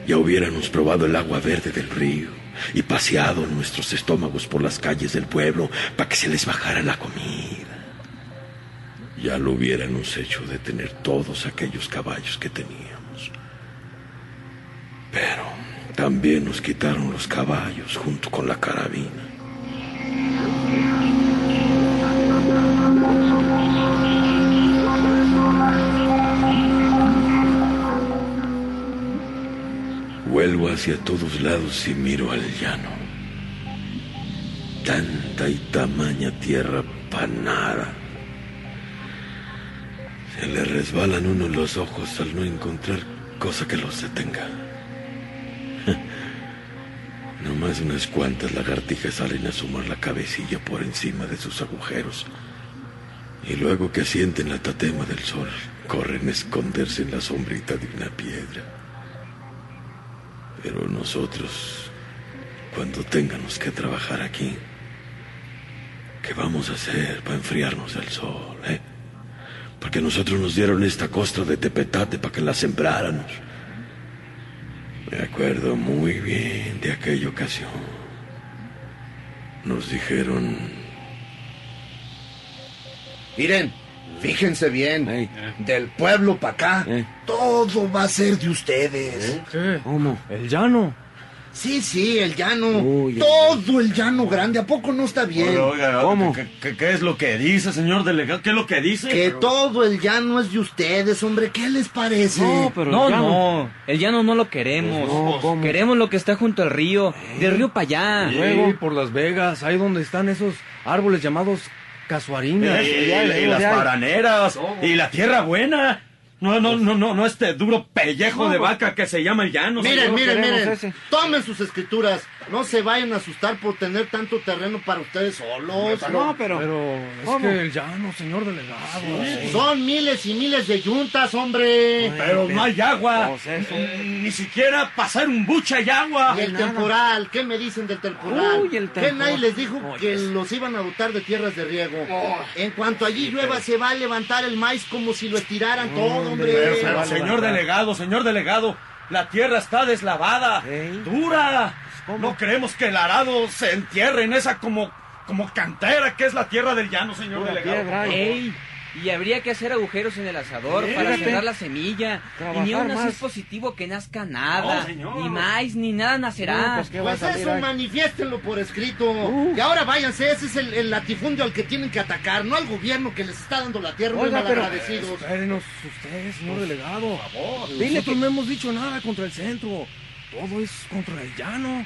ya hubiéramos probado el agua verde del río y paseado nuestros estómagos por las calles del pueblo para que se les bajara la comida. Ya lo hubiéramos hecho de tener todos aquellos caballos que teníamos. Pero también nos quitaron los caballos junto con la carabina. Vuelvo hacia todos lados y miro al llano. Tanta y tamaña tierra para nada. Se le resbalan uno los ojos al no encontrar cosa que los detenga. Nomás unas cuantas lagartijas salen a asomar la cabecilla por encima de sus agujeros. Y luego que sienten la tatema del sol, corren a esconderse en la sombrita de una piedra. Pero nosotros, cuando tengamos que trabajar aquí, ¿qué vamos a hacer para enfriarnos del sol, eh? Porque nosotros nos dieron esta costra de tepetate para que la sembráramos. Me acuerdo muy bien de aquella ocasión. Nos dijeron... Miren, fíjense bien, del pueblo para acá, todo va a ser de ustedes. ¿Cómo? El llano. Sí, sí, el llano. todo el llano grande. ¿A poco no está bien? Oiga, oiga, ¿qué, qué, qué es lo que dice, señor delegado? ¿Qué es lo que dice? Que todo el llano es de ustedes, hombre. ¿Qué les parece? No, pero no, no. El llano no lo queremos. Pues ¿cómo? queremos lo que está junto al río. Del río para allá. Luego por Las Vegas, ahí donde están esos árboles llamados casuarinas. Y, Allá, y las paraneras. Y la tierra buena. No, no, no, no, no este duro pellejo de pues- vaca que se llama el llano. Miren, miren, miren. Tomen sus escrituras. No se vayan a asustar por tener tanto terreno para ustedes solos. No, pero... Pero es que el llano, señor delegado. Son miles y miles de yuntas, hombre. Pero no hay agua. Ni siquiera pasar un buche hay agua. Y el temporal, ¿qué me dicen del temporal? Uy, el ¿Qué temporal. nadie les dijo que los iban a dotar de tierras de riego? En cuanto allí llueva, se va a levantar el maíz como si lo estiraran todo, hombre. Pero, pero, señor delegado, señor delegado, la tierra está deslavada, dura. No creemos que el arado se entierre en esa como, como cantera que es la tierra del llano, señor delegado. Ey, y habría que hacer agujeros en el asador para sembrar la semilla. Trabajar y ni aún así es positivo que nazca nada. No, señor. ni maíz, ni nada nacerá. Pues eso manifiéstenlo por escrito. Y ahora váyanse, ese es el, el latifundio al que tienen que atacar, no al gobierno que les está dando la tierra, Oiga, pero malagradecidos. espérenos usted, señor delegado. Por favor. Nosotros Dile que- no hemos dicho nada contra el centro. Todo es contra el llano.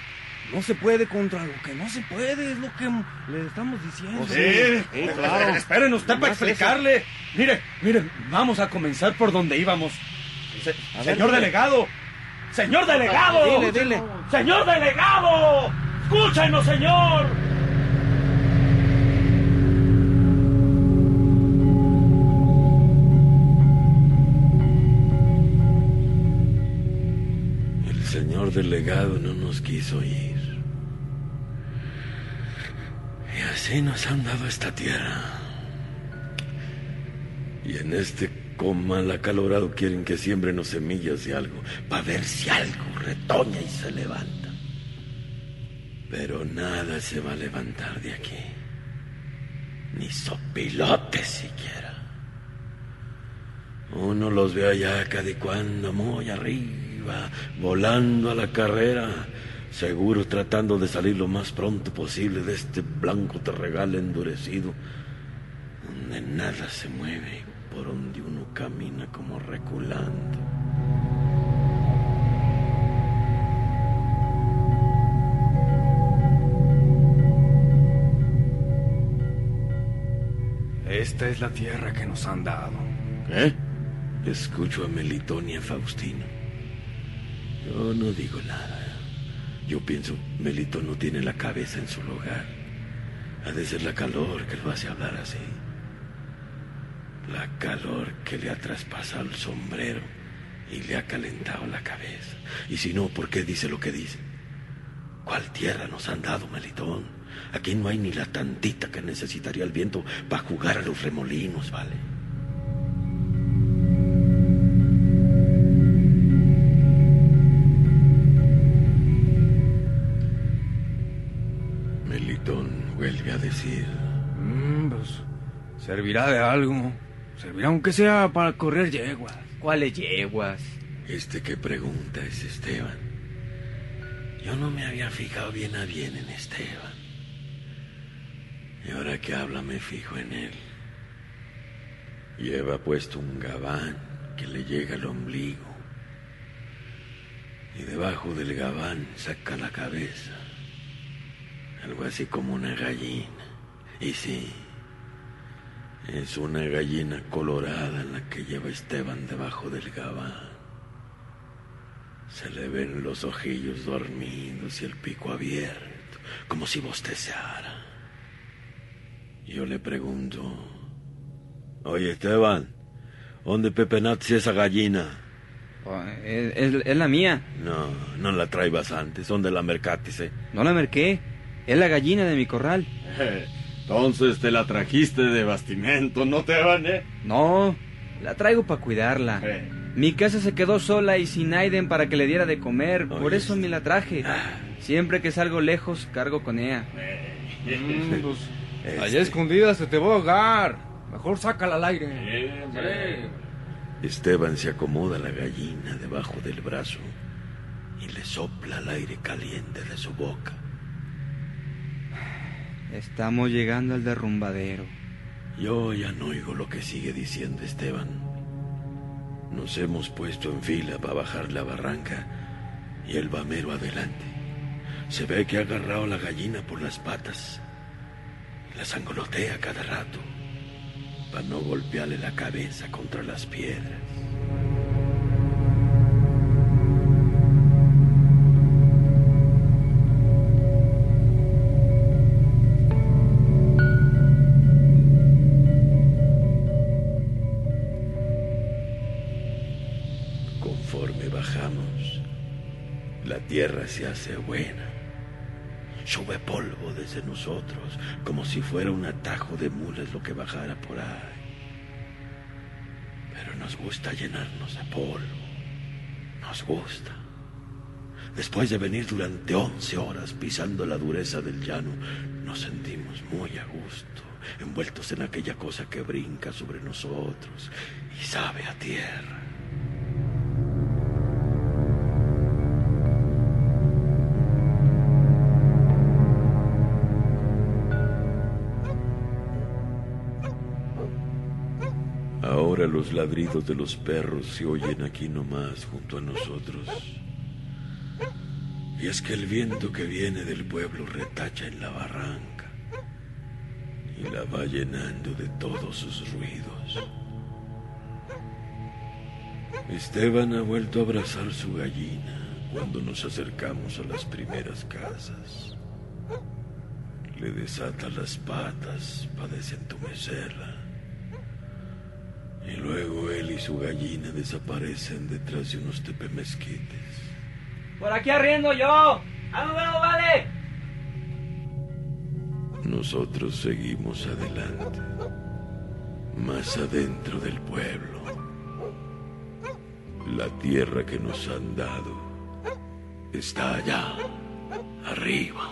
No se puede contra lo que no se puede, es lo que le estamos diciendo. Sí, claro. Esperen usted para eso. explicarle. Mire, mire, vamos a comenzar por donde íbamos. Se- A ver, señor dile. delegado, señor delegado, Dile, dile. señor delegado, escúchenos, señor. Señor delegado no nos quiso ir. Y así nos han dado esta tierra. Y en este comal acalorado quieren que siembrenos semillas de algo, para ver si algo retoña y se levanta. Pero nada se va a levantar de aquí. Ni sopilotes siquiera. Uno los ve allá cada y cuando muy arriba, volando a la carrera, seguro tratando de salir lo más pronto posible de este blanco terregal endurecido, donde nada se mueve y por donde uno camina como reculando. Esta es la tierra que nos han dado. ¿Eh? Escucho a Melitón y a Faustino. Yo no digo nada. Yo pienso, Melitón no tiene la cabeza en su lugar. Ha de ser la calor que lo hace hablar así. La calor que le ha traspasado el sombrero y le ha calentado la cabeza. Y si no, ¿por qué dice lo que dice? ¿Cuál tierra nos han dado, Melitón? Aquí no hay ni la tantita que necesitaría el viento para jugar a los remolinos, ¿vale? Servirá de algo. Servirá aunque sea para correr yeguas. ¿Cuáles yeguas? Este que pregunta es Esteban. Yo no me había fijado bien a bien en Esteban. Y ahora que habla me fijo en él. Lleva puesto un gabán que le llega al ombligo. Y debajo del gabán saca la cabeza. Algo así como una gallina. Y sí, es una gallina colorada en la que lleva Esteban debajo del gabán. Se le ven los ojillos dormidos y el pico abierto, como si bostezara. Yo le pregunto, oye Esteban, ¿dónde pepenaste esa gallina? Oh, es, es- es la mía. No, no la traibas antes, ¿dónde la mercátise? No la merqué. Es la gallina de mi corral. Entonces te la trajiste de bastimento, ¿no te van, eh? No, la traigo para cuidarla. Mi casa se quedó sola y sin Aiden para que le diera de comer, por eso me la traje. Siempre que salgo lejos, cargo con ella. Mm, pues, Este. allá escondida se te va a ahogar. Mejor sácala al aire. Esteban se acomoda la gallina debajo del brazo y le sopla el aire caliente de su boca. Estamos llegando al derrumbadero. Yo ya no oigo lo que sigue diciendo Esteban. Nos hemos puesto en fila para bajar la barranca y el vamero adelante. Se ve que ha agarrado la gallina por las patas. La sangolotea cada rato para no golpearle la cabeza contra las piedras. Tierra se hace buena. Sube polvo desde nosotros, como si fuera un atajo de mulas lo que bajara por ahí. Pero nos gusta llenarnos de polvo. Nos gusta. Después de venir durante 11 horas pisando la dureza del llano, nos sentimos muy a gusto, envueltos en aquella cosa que brinca sobre nosotros y sabe a tierra. Los ladridos de los perros se oyen aquí nomás junto a nosotros. Y es que el viento que viene del pueblo retacha en la barranca y la va llenando de todos sus ruidos. Esteban ha vuelto a abrazar su gallina cuando nos acercamos a las primeras casas. Le desata las patas para desentumecerla. Y luego él y su gallina desaparecen detrás de unos tepemezquites. Por aquí arriendo yo. ¡Ah, no veo, vale! Nosotros seguimos adelante, más adentro del pueblo. La tierra que nos han dado está allá, arriba.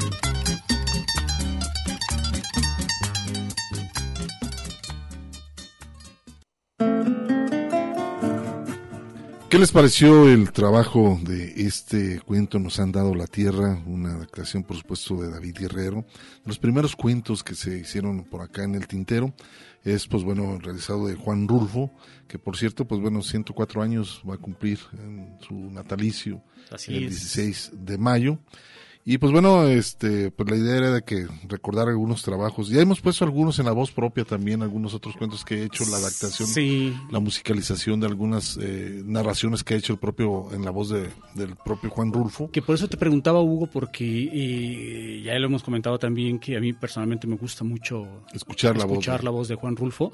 ¿Qué les pareció el trabajo de este cuento Nos han dado la tierra? Una adaptación, por supuesto, de David Guerrero. Los primeros cuentos que se hicieron por acá en el tintero es, pues bueno, realizado de Juan Rulfo, que por cierto, pues bueno, 104 años va a cumplir en su natalicio Así el es. 16 de mayo. Y pues bueno, este, pues la idea era de que recordar algunos trabajos. Ya hemos puesto algunos en la voz propia también, algunos otros cuentos que he hecho, la adaptación, Sí. la musicalización de algunas eh, narraciones que ha hecho el propio, en la voz de, del propio Juan Rulfo. Que por eso te preguntaba, Hugo, porque eh, ya lo hemos comentado también que a mí personalmente me gusta mucho Escuchar la escuchar la voz de Juan Rulfo.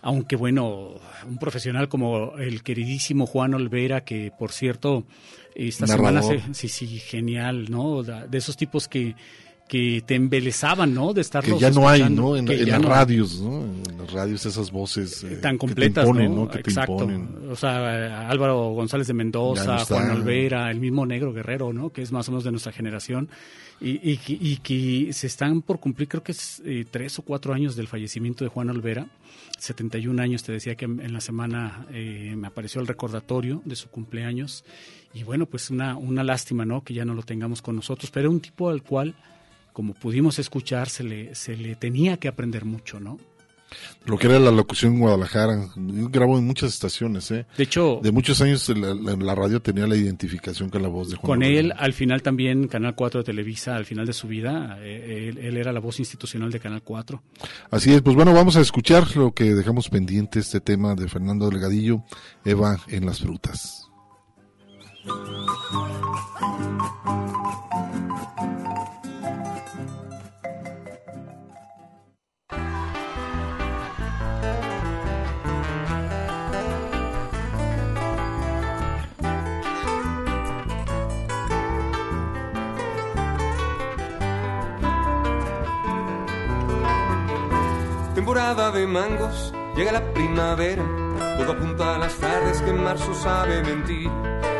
Aunque bueno, un profesional como el queridísimo Juan Olvera, que por cierto, esta Narrador. semana, sí, sí, genial, ¿no? De esos tipos que, que te embelezaban, ¿no? De estar Que ya no hay, ¿no? En, en las radios, ¿no? Radios esas voces eh, tan que te completas, imponen, ¿no? Que te Exacto. imponen. O sea, Álvaro González de Mendoza. Juan Olvera, el mismo Negro Guerrero, ¿no? Que es más o menos de nuestra generación. Y, y, que- y que se están por cumplir, creo que es eh, tres o cuatro años del fallecimiento de Juan Olvera. 71 años, te decía que en la semana eh, me apareció el recordatorio de su cumpleaños. Y bueno, pues una, una lástima, ¿no? Que ya no lo tengamos con nosotros. Pero era un tipo al cual, como pudimos escuchar, se le, se le tenía que aprender mucho, ¿no? Lo que era la locución en Guadalajara. Yo grabo en muchas estaciones, ¿eh? De hecho, De muchos años la, la- la radio tenía la identificación con la voz de Juan Con él, al final también, Canal 4 de Televisa, al final de su vida, eh, él, él era la voz institucional de Canal 4. Así es, pues bueno, vamos a escuchar lo que dejamos pendiente, este tema de Fernando Delgadillo, Eva en las frutas. Temporada de mangos, llega la primavera. Todo apunta a las tardes que en marzo sabe mentir.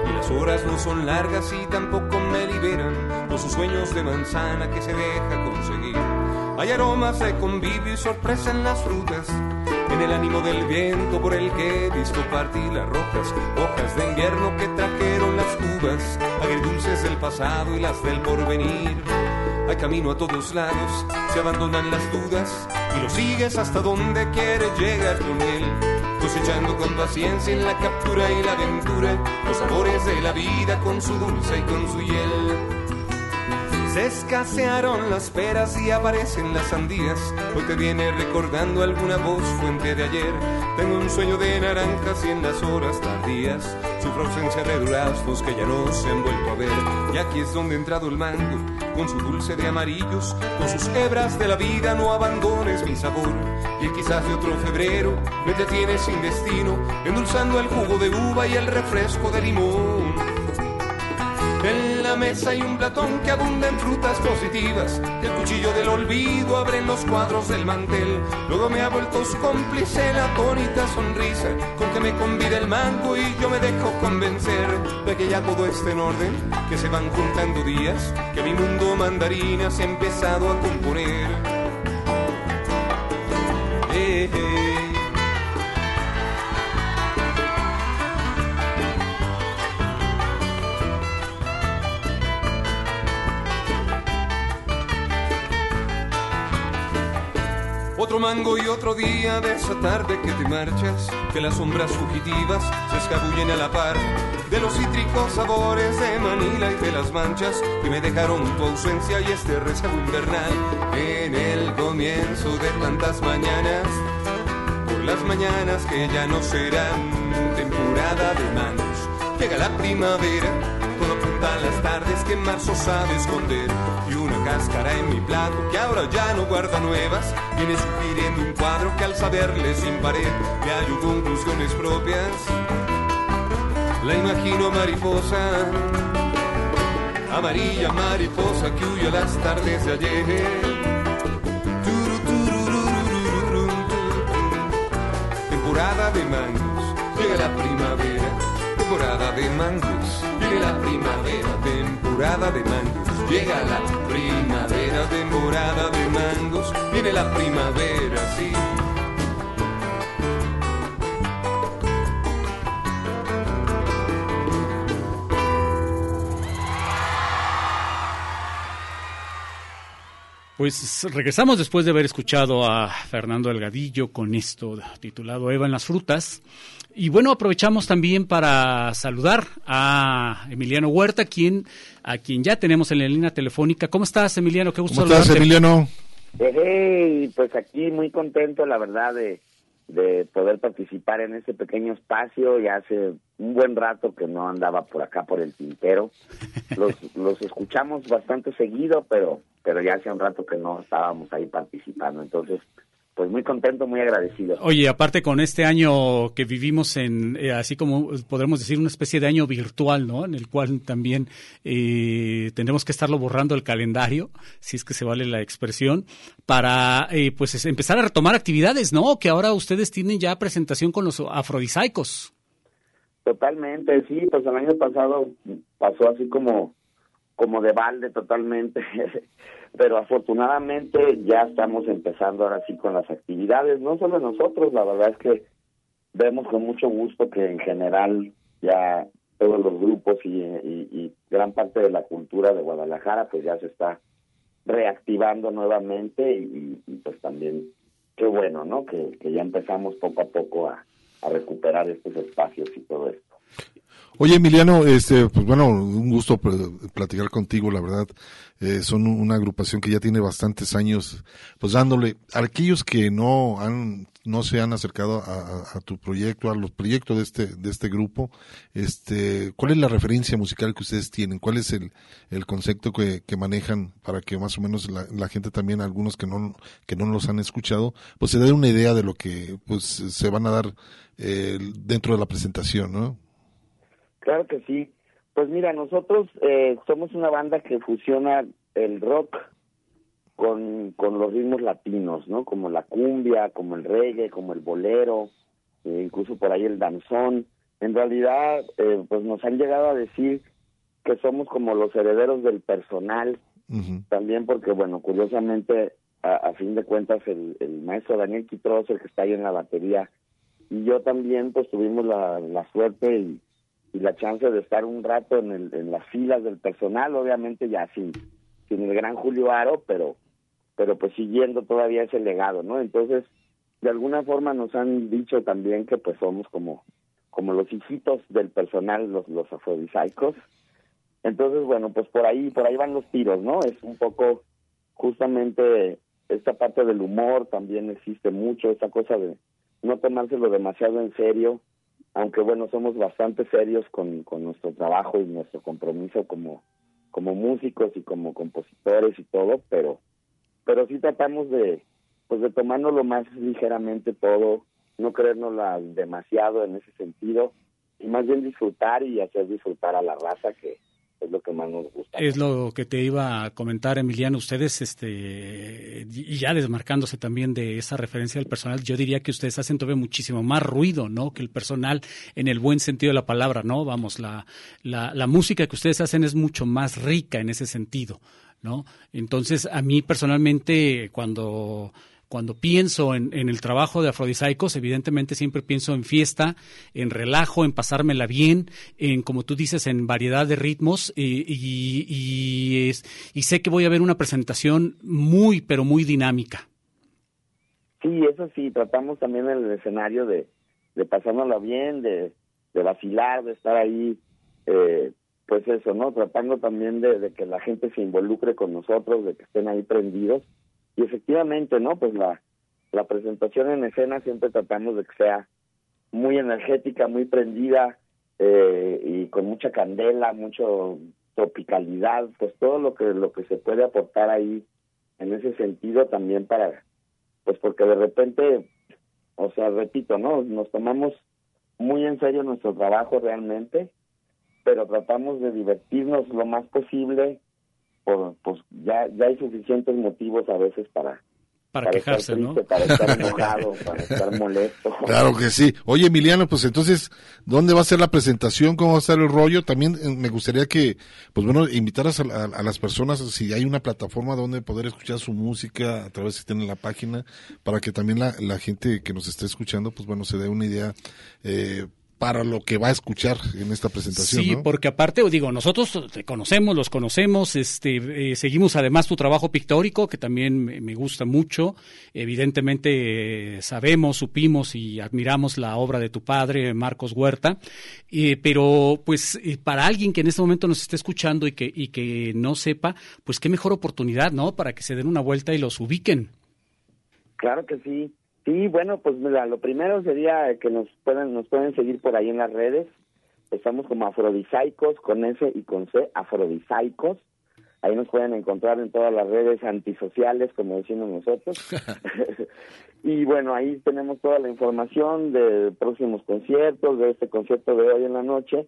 Y las horas no son largas y tampoco me liberan los sueños de manzana que se deja conseguir. Hay aromas de convivio y sorpresa en las frutas. En el ánimo del viento por el que he visto partir las rojas, hojas de invierno que trajeron las uvas, agridulces del pasado y las del porvenir. Hay camino a todos lados, se abandonan las dudas lo sigues hasta donde quiere llegar con él. Cosechando con paciencia en la captura y la aventura los sabores de la vida con su dulce y con su hiel. Se escasearon las peras y aparecen las sandías. Hoy te viene recordando alguna voz fuente de ayer. Tengo un sueño de naranjas y en las horas tardías sufro ausencia de duraznos que ya no se han vuelto a ver. Y aquí es donde ha entrado el mango, con su dulce de amarillos, con sus hebras de la vida. No abandones mi sabor. Y quizás de otro febrero me detienes sin destino, endulzando el jugo de uva y el refresco de limón. En la mesa hay un platón que abunda en frutas positivas. El cuchillo del olvido abre los cuadros del mantel. Luego me ha vuelto cómplice la atónita sonrisa con que me convida el mango y yo me dejo convencer de que ya todo está en orden, que se van juntando días, que mi mundo mandarina se ha empezado a componer. Eh, eh. Otro mango y otro día de esa tarde que te marchas, que las sombras fugitivas se escabullen a la par de los cítricos sabores de Manila y de las manchas que me dejaron tu ausencia y este rezago invernal en el comienzo de tantas mañanas, por las mañanas que ya no serán temporada de mangos. Llega la primavera, tardes que marzo sabe esconder y una cáscara en mi plato que ahora ya no guarda nuevas viene sugiriendo un cuadro que al saberle sin pared le hallo conclusiones propias La imagino mariposa, amarilla mariposa que huye a las tardes de ayer. Temporada de mangos, llega la primavera. Temporada de mangos, llega la primavera. Temporada de mangos, llega la primavera. Temporada de mangos, viene la primavera, sí. Pues regresamos después de haber escuchado a Fernando Delgadillo con esto titulado Eva en las frutas. Y bueno, aprovechamos también para saludar a Emiliano Huerta, quien, a quien ya tenemos en la línea telefónica. ¿Cómo estás, Emiliano? Qué gusto ¿Cómo estás, saludarte. Emiliano? Hey, pues aquí muy contento, la verdad, de, de poder participar en este pequeño espacio. Ya hace un buen rato que no andaba por acá por el tintero. Los, los escuchamos bastante seguido, pero, pero ya hace un rato que no estábamos ahí participando. Entonces, pues muy contento, muy agradecido. Oye, aparte con este año que vivimos en, eh, así como podremos decir, una especie de año virtual, ¿no? En el cual también eh, tenemos que estarlo borrando el calendario, si es que se vale la expresión, para eh, pues es- empezar a retomar actividades, ¿no? Que ahora ustedes tienen ya presentación con los afrodisaicos. Totalmente, sí, pues el año pasado pasó así como, como de balde totalmente, pero afortunadamente ya estamos empezando ahora sí con las actividades, no solo nosotros, la verdad es que vemos con mucho gusto que en general ya todos los grupos y, y- gran parte de la cultura de Guadalajara pues ya se está reactivando nuevamente y, y, pues también qué bueno, ¿no? Que, que ya empezamos poco a poco a, a recuperar estos espacios y todo esto. Oye, Emiliano, este, pues bueno, un gusto pl- platicar contigo, la verdad. Eh, son una agrupación que ya tiene bastantes años, pues dándole a aquellos que no han, no se han acercado a tu proyecto, a los proyectos de este, de este grupo, este, ¿cuál es la referencia musical que ustedes tienen? ¿Cuál es el, el concepto que, que manejan para que más o menos la, la gente también, algunos que no, que no los han escuchado, pues se den una idea de lo que, pues, se van a dar eh, dentro de la presentación, ¿no? Claro que sí. Pues mira, nosotros eh, somos una banda que fusiona el rock con, con los ritmos latinos, ¿no? Como la cumbia, como el reggae, como el bolero, e incluso por ahí el danzón. En realidad, eh, pues nos han llegado a decir que somos como los herederos del personal, también porque, bueno, curiosamente, a, a fin de cuentas, el, el maestro Daniel Quitros, el que está ahí en la batería, y yo también, pues tuvimos la, la suerte y, y la chance de estar un rato en, el, en las filas del personal, obviamente ya sin, sin el gran Julio Aro, pero, pero pues siguiendo todavía ese legado, ¿no? Entonces, de alguna forma nos han dicho también que pues somos como, como los hijitos del personal, los, los afrodisaicos. Entonces, bueno, pues por ahí, por ahí van los tiros, ¿no? Es un poco justamente esta parte del humor también existe mucho, esta cosa de no tomárselo demasiado en serio, aunque bueno, somos bastante serios con, con nuestro trabajo y nuestro compromiso como, como músicos y como compositores y todo, pero, pero sí tratamos de, pues de tomárnoslo más ligeramente todo, no creérnosla demasiado en ese sentido, y más bien disfrutar y hacer disfrutar a la raza que es lo que más nos gusta. Es lo que te iba a comentar, Emiliano. Ustedes, este, y ya desmarcándose también de esa referencia al personal, yo diría que ustedes hacen todavía muchísimo más ruido, ¿no? Que el personal en el buen sentido de la palabra, ¿no? Vamos, la, la, la música que ustedes hacen es mucho más rica en ese sentido, ¿no? Entonces, a mí personalmente, cuando cuando pienso en, el trabajo de Afrodisaicos, evidentemente siempre pienso en fiesta, en relajo, en pasármela bien, en, como tú dices, en variedad de ritmos y, y, y, sé que voy a ver una presentación muy, pero muy dinámica. Sí, eso sí, tratamos también el escenario de, de pasárnosla bien, de, de vacilar, de estar ahí, eh, pues eso, ¿no? Tratando también de que la gente se involucre con nosotros, de que estén ahí prendidos y efectivamente, ¿no? Pues la, la presentación en escena siempre tratamos de que sea muy energética, muy prendida eh, y con mucha candela, mucho tropicalidad, pues todo lo que lo que se puede aportar ahí en ese sentido también para, pues porque de repente, o sea, repito, ¿no? Nos tomamos muy en serio nuestro trabajo realmente pero tratamos de divertirnos lo más posible, por, pues ya, ya hay suficientes motivos a veces para, para, quejarse, estar triste, Para estar enojado, para estar molesto. Claro que sí. Oye, Emiliano, pues entonces, ¿dónde va a ser la presentación? ¿Cómo va a estar el rollo? También eh, me gustaría que, pues bueno, invitaras a, a, a, las personas, si hay una plataforma donde poder escuchar su música, a través de tienen la página, para que también la, la gente que nos esté escuchando, pues bueno, se dé una idea eh, para lo que va a escuchar en esta presentación. Sí, ¿no? porque aparte, digo, nosotros te conocemos, los conocemos, este, eh, seguimos además tu trabajo pictórico, que también me, gusta mucho. Evidentemente eh, sabemos, supimos y admiramos la obra de tu padre, Marcos Huerta, eh, pero pues para alguien que en este momento nos esté escuchando y que, y que no sepa, pues qué mejor oportunidad, ¿no? Para que se den una vuelta y los ubiquen. Claro que sí. Sí, bueno, pues mira, lo primero sería que nos puedan nos pueden seguir por ahí en las redes. Estamos como Afrodisaicos con S y con C, Afrodisaicos. Ahí nos pueden encontrar en todas las redes antisociales, como decimos nosotros. y bueno, ahí tenemos toda la información de próximos conciertos, de este concierto de hoy en la noche.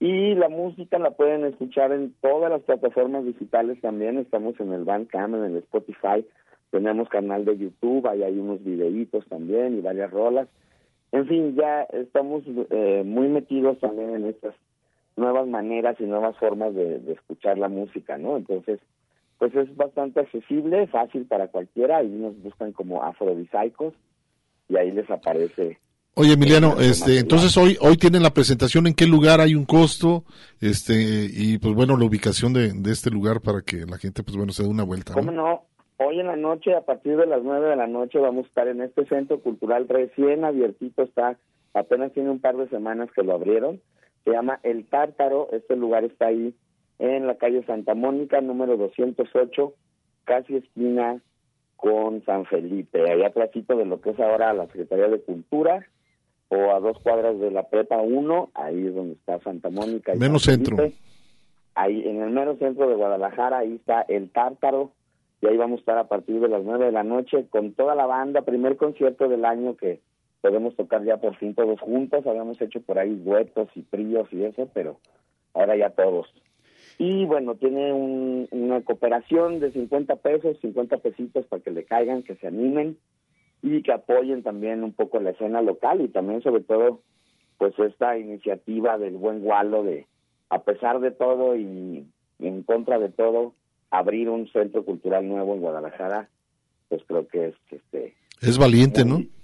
Y la música la pueden escuchar en todas las plataformas digitales también. Estamos en el Bandcamp, en el Spotify, tenemos canal de YouTube, ahí hay unos videitos también y varias rolas. En fin, ya estamos eh, muy metidos también en estas nuevas maneras y nuevas formas de, de, escuchar la música, ¿no? Entonces, pues es bastante accesible, fácil para cualquiera, ahí nos buscan como afrodisaicos y ahí les aparece Oye Emiliano, este, entonces hoy hoy tienen la presentación, ¿en qué lugar hay un costo? Este y pues bueno la ubicación de, de este lugar para que la gente pues bueno se dé una vuelta. ¿no? ¿Cómo no? Hoy en la noche, a partir de las nueve de la noche, vamos a estar en este centro cultural recién abiertito, está, apenas tiene un par de semanas que lo abrieron, se llama El Tártaro, este lugar está ahí en la calle Santa Mónica, número 208, casi esquina con San Felipe, allá atrásito de lo que es ahora la Secretaría de Cultura, o a dos cuadras de la Prepa 1, ahí es donde está Santa Mónica. Y Menos San centro. Ahí, en el mero centro de Guadalajara, ahí está El Tártaro, y ahí vamos a estar a partir de las nueve de la noche con toda la banda, primer concierto del año que podemos tocar ya por fin todos juntos, habíamos hecho por ahí duetos y tríos y eso, pero ahora ya todos. Y bueno, tiene un, una cooperación de 50 pesos, 50 pesitos para que le caigan, que se animen y que apoyen también un poco la escena local y también sobre todo pues esta iniciativa del buen Gualo de a pesar de todo y en contra de todo abrir un centro cultural nuevo en Guadalajara, pues creo que es este es valiente, muy, ¿no?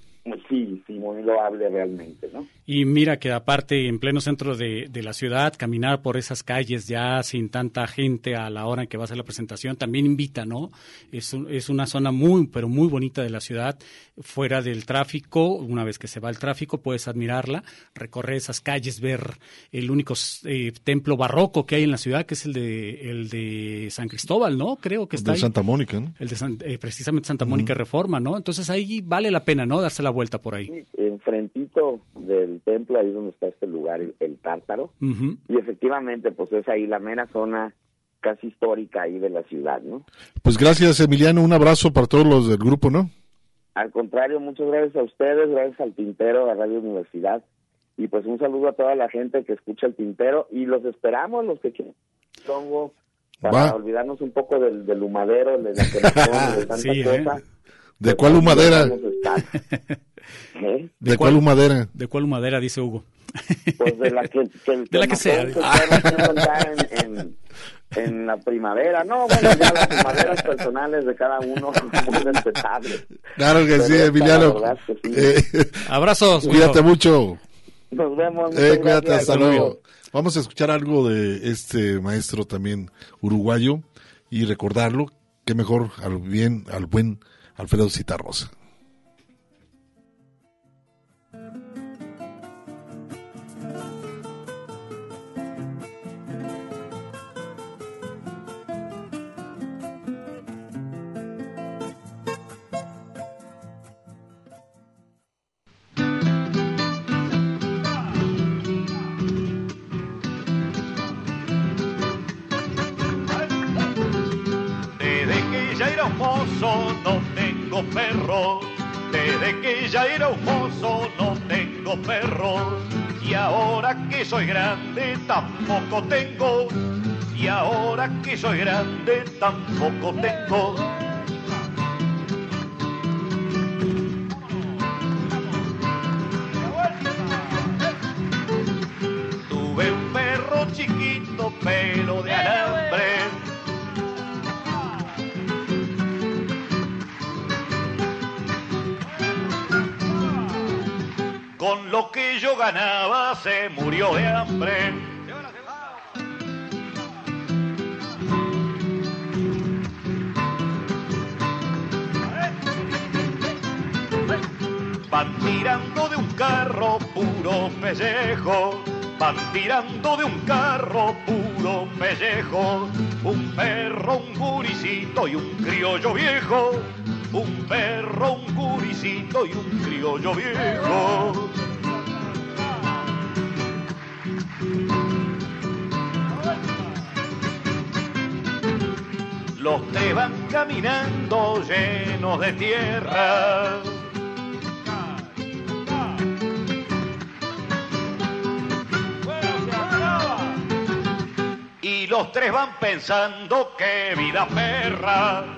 Sí, sí, muy loable realmente, ¿no? Y mira que aparte en pleno centro de, de, la ciudad, caminar por esas calles ya sin tanta gente a la hora en que va a ser la presentación, también invita, ¿no? Es, un, es una zona muy, pero muy bonita de la ciudad, fuera del tráfico, una vez que se va el tráfico puedes admirarla, recorrer esas calles, ver el único eh, templo barroco que hay en la ciudad, que es el de, el de San Cristóbal, ¿no? Creo que está de ahí. Santa Mónica, ¿no? El de San, eh, precisamente Santa Mónica uh -huh. Reforma, ¿no? Entonces ahí vale la pena, ¿no? Darse la vuelta por ahí. Sí, enfrentito del templo, ahí donde está este lugar, el, el Tártaro. Uh -huh. Y efectivamente, pues es ahí la mera zona casi histórica ahí de la ciudad, ¿no? Pues gracias, Emiliano. Un abrazo para todos los del grupo, ¿no? Al contrario, muchas gracias a ustedes, gracias al Tintero, a Radio Universidad. Y pues un saludo a toda la gente que escucha el Tintero. Y los esperamos, los que quieren para Va. olvidarnos un poco del, del humadero, de la quemazón, de tanta sí, cosa. ¿eh? ¿De cuál humadera? ¿Eh? ¿De, ¿De cuál humadera? ¿De cuál humadera, dice Hugo? Pues de la que, que, de la que sea. Que en, en, en, la primavera. No, bueno, ya las humaderas personales de cada uno muy respetables. Claro que Pero sí, Emiliano. Que sí. Eh, Abrazos. Cuídate mucho. Nos vemos. Eh, cuídate, hasta luego. Vamos a escuchar algo de este maestro también uruguayo y recordarlo. Que mejor al bien, al buen Alfredo Citarrosa. Tengo perro. Desde que ya era un mozo no tengo perro. Y ahora que soy grande tampoco tengo. Y ahora que soy grande tampoco tengo. Tuve un perro chiquito, pelo de se murió de hambre. Van tirando de un carro puro pellejo, van tirando de un carro puro pellejo, un perro, un guricito y un criollo viejo, un perro, un guricito y un criollo viejo. Los tres van caminando llenos de tierra. Y los tres van pensando que vida perra.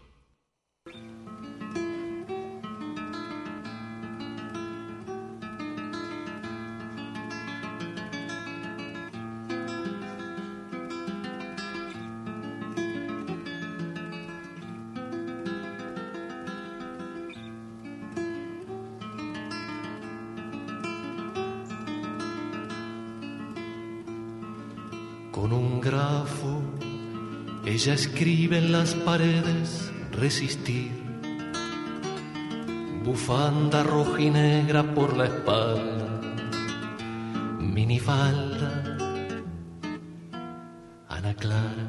Ella escribe en las paredes resistir. Bufanda roja y negra por la espalda, minifalda, Ana Clara.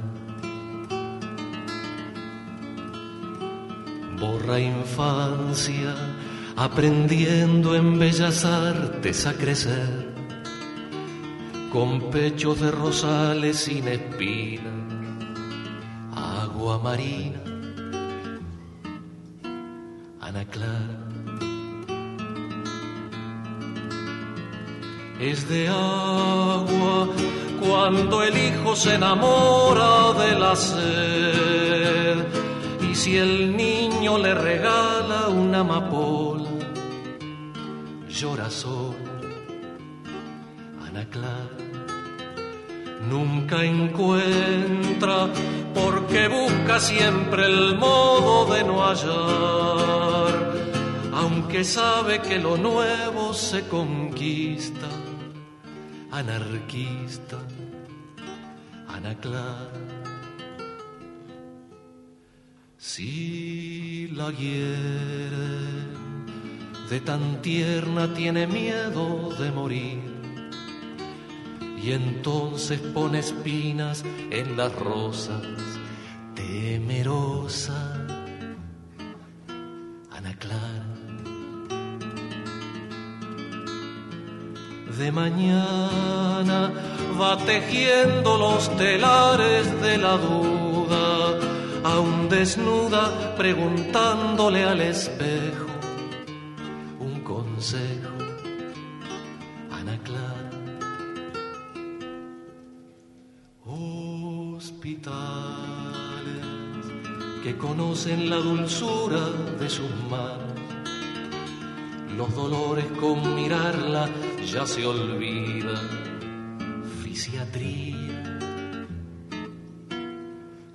Borra infancia, aprendiendo en bellas artes a crecer, con pechos de rosales sin espinas marina, Ana. Es de agua cuando el hijo se enamora de la sed y si el niño le regala una amapola, llora solo, Ana. Nunca encuentra porque busca siempre el modo de no hallar, aunque sabe que lo nuevo se conquista, anarquista, Ana Clara. Si la hieren, de tan tierna tiene miedo de morir y entonces pone espinas en las rosas, temerosa, Ana Clara. De mañana va tejiendo los telares de la duda, aún desnuda preguntándole al espejo un consejo, conocen la dulzura de sus manos. Los dolores con mirarla ya se olvidan. Fisiatría.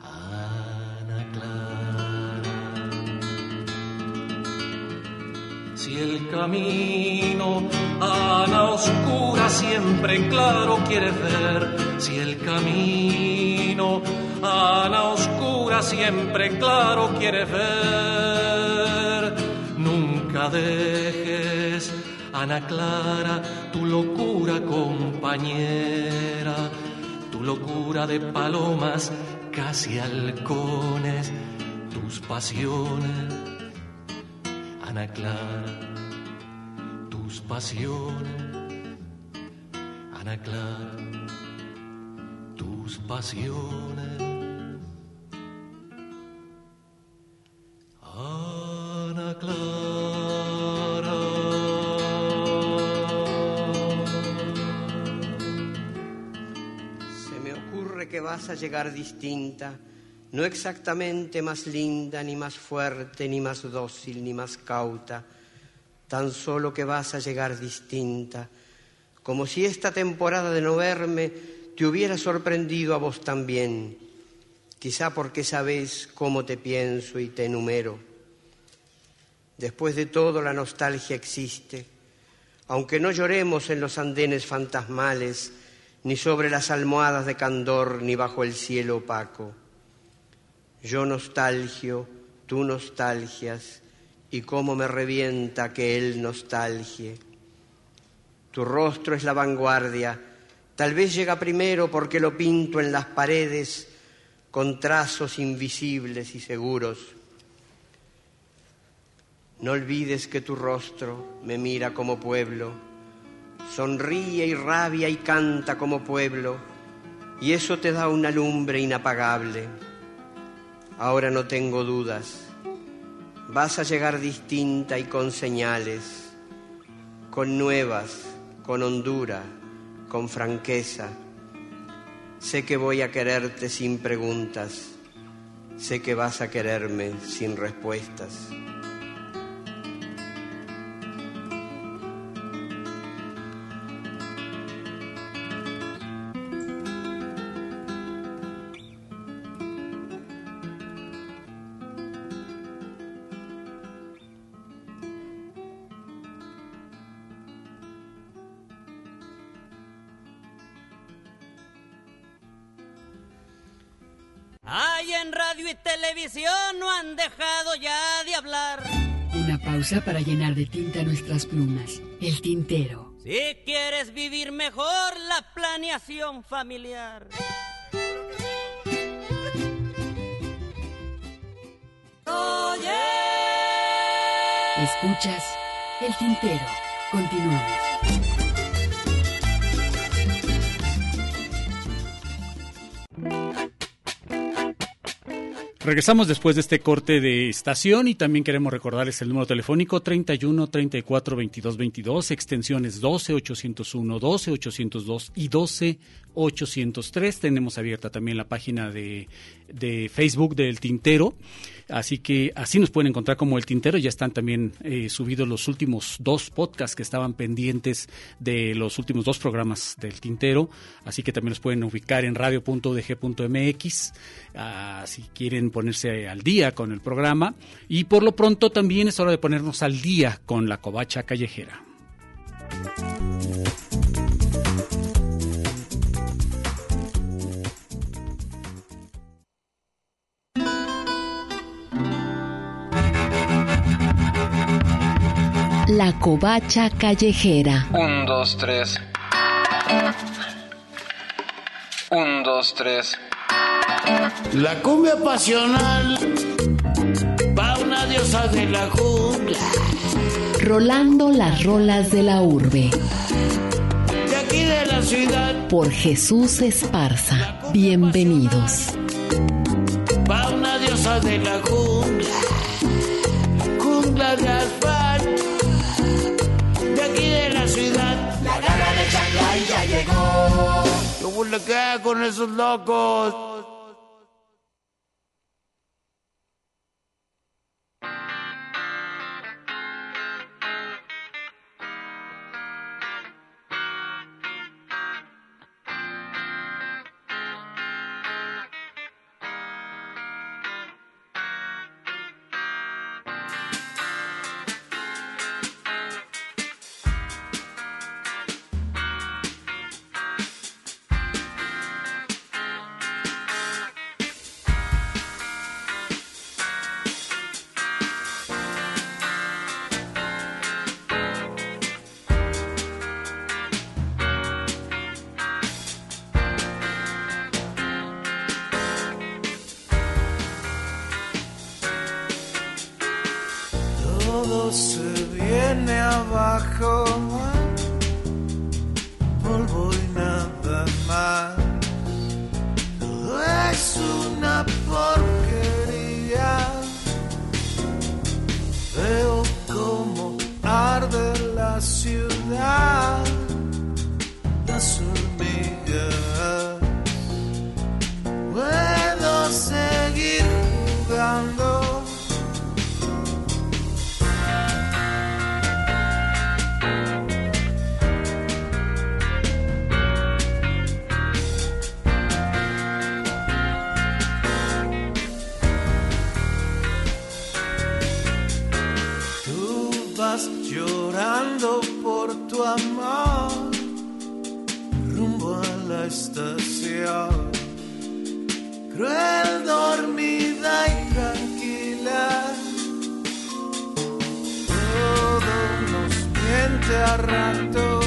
Ana Clara. Si el camino Ana oscura siempre en claro quiere ver, si el camino Ana siempre claro quiere ver, nunca dejes, Ana Clara, tu locura compañera, tu locura de palomas casi halcones, tus pasiones, Ana Clara tus pasiones. Ana Clara, tus pasiones. Vas a llegar distinta, no exactamente más linda, ni más fuerte, ni más dócil, ni más cauta, tan solo que vas a llegar distinta, como si esta temporada de no verme te hubiera sorprendido a vos también, quizá porque sabes cómo te pienso y te enumero. Después de todo, la nostalgia existe, aunque no lloremos en los andenes fantasmales, ni sobre las almohadas de candor, ni bajo el cielo opaco. Yo nostalgio, tú nostalgias, y cómo me revienta que él nostalgie. Tu rostro es la vanguardia, tal vez llega primero porque lo pinto en las paredes con trazos invisibles y seguros. No olvides que tu rostro me mira como pueblo, sonríe y rabia y canta como pueblo, y eso te da una lumbre inapagable. Ahora no tengo dudas, vas a llegar distinta y con señales, con nuevas, con hondura, con franqueza. Sé que voy a quererte sin preguntas, sé que vas a quererme sin respuestas. Ay, en radio y televisión no han dejado ya de hablar. Una pausa para llenar de tinta nuestras plumas. El tintero. Si quieres vivir mejor, la planeación familiar. Oye. Escuchas el tintero. Continuamos. Regresamos después de este corte de estación y también queremos recordarles el número telefónico 31 34 22 22, extensiones 12 801, 12 802 y 12 803. Tenemos abierta también la página de, de Facebook del Tintero, así que así nos pueden encontrar como el Tintero. Ya están también eh, subidos los últimos dos podcasts que estaban pendientes de los últimos dos programas del Tintero, así que también los pueden ubicar en radio.udg.mx ah, si quieren ponerse al día con el programa. Y por lo pronto también es hora de ponernos al día con la covacha callejera. La covacha callejera. Un, dos, tres. Un, dos, tres. La cumbia pasional va una diosa de la jungla. Rolando las rolas de la urbe. De aquí de la ciudad Por Jesús Esparza. Bienvenidos. va una diosa de la jungla. Jungla de asfalto. La ya llegó. ¿Cómo le queda con esos locos? Cruel, dormida y tranquila. Todo nos miente a ratos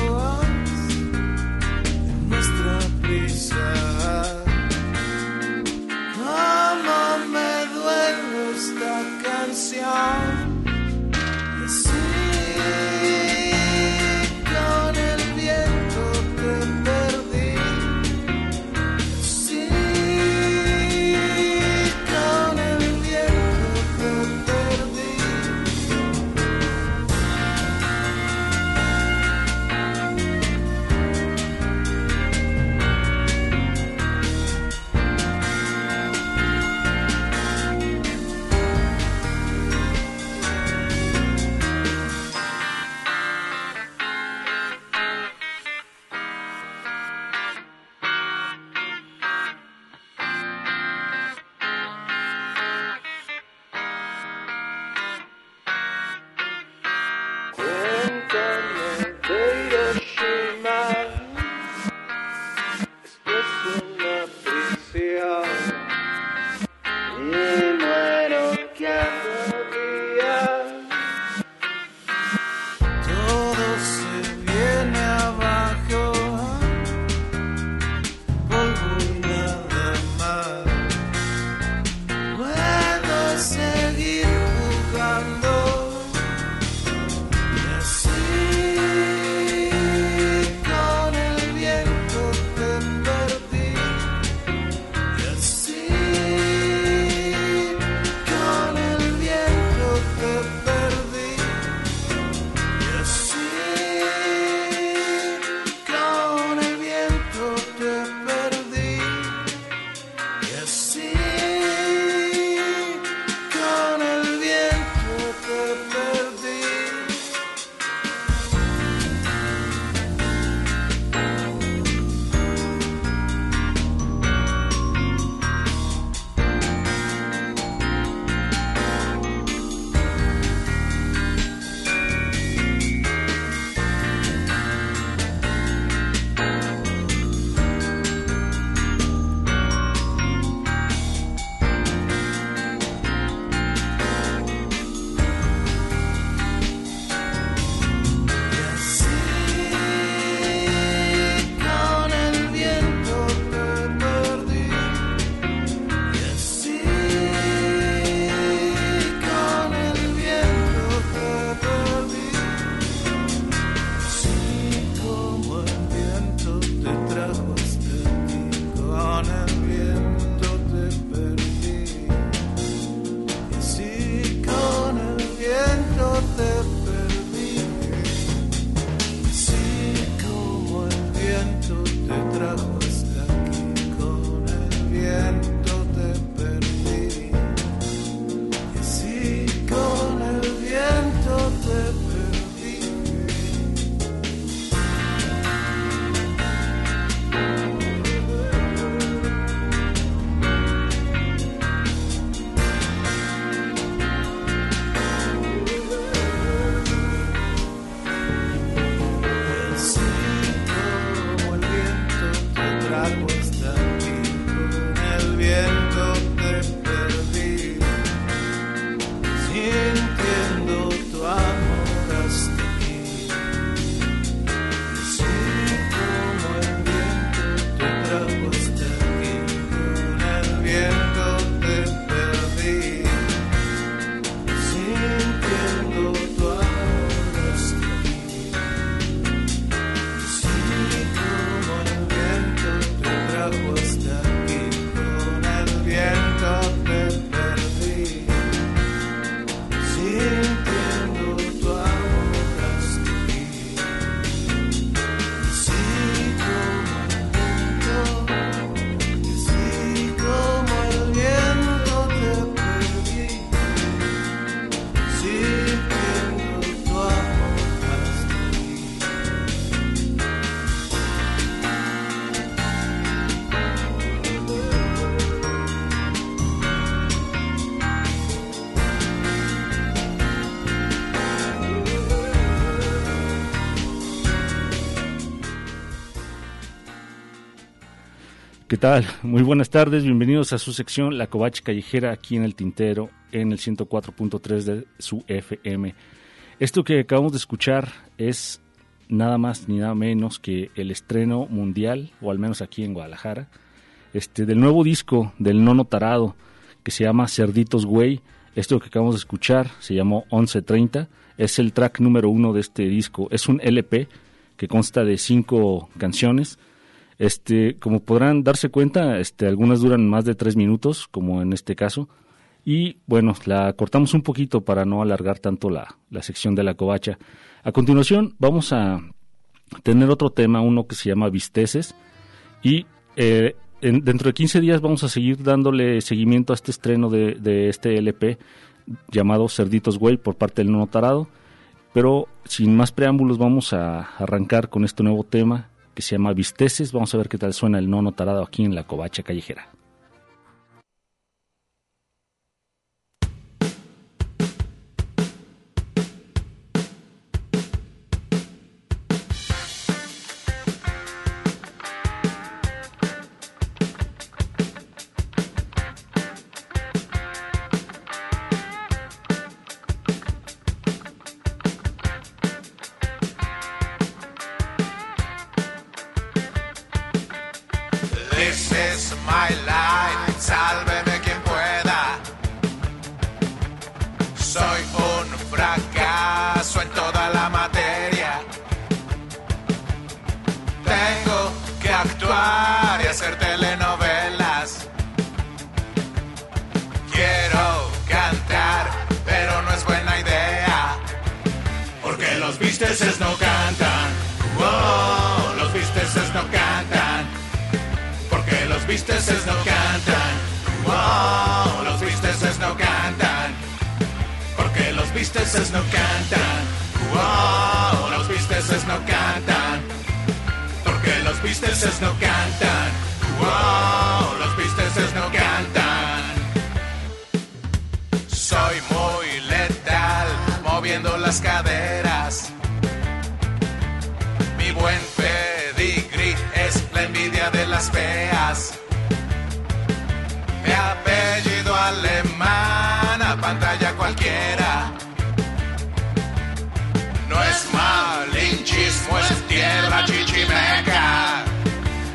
tal? Muy buenas tardes, bienvenidos a su sección La Covacha Callejera aquí en el Tintero en el 104.3 de su FM. Esto que acabamos de escuchar es nada más ni nada menos que el estreno mundial, o al menos aquí en Guadalajara, este, del nuevo disco del Nono Tarado que se llama Cerditos Güey. Esto que acabamos de escuchar se llamó 1130, es el track número uno de este disco. Es un LP que consta de cinco canciones. Este, como podrán darse cuenta, este, algunas duran más de tres minutos, como en este caso. Y bueno, la cortamos un poquito para no alargar tanto la, la sección de la covacha. A continuación vamos a tener otro tema, uno que se llama Visteces. Y eh, en- dentro de 15 días vamos a seguir dándole seguimiento a este estreno de, de este LP llamado Cerditos Güey por parte del Nono Tarado. Pero sin más preámbulos vamos a arrancar con este nuevo tema se llama Visteces. Vamos a ver qué tal suena el Nono Tarado aquí en la Covacha Callejera. Visteces no cantan. Wow, los visteces no cantan. Porque los visteces no cantan. Wow, los visteces no cantan. Porque los visteces no cantan. Wow, los visteces no cantan. Soy muy letal, moviendo las caderas. Mi buen pedigrí es la envidia de las feas. Pantalla cualquiera. No es malinchismo, es tierra chichimeca.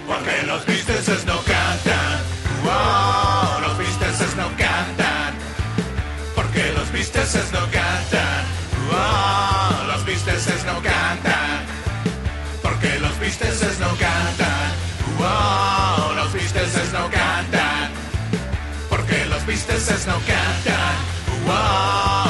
Porque los visteces no cantan. Wow, los visteces no cantan. Porque los visteces no cantan. Wow, los visteces no cantan. Porque los visteces no cantan. Wow, los visteces no cantan. Porque los visteces no cantan. Wow,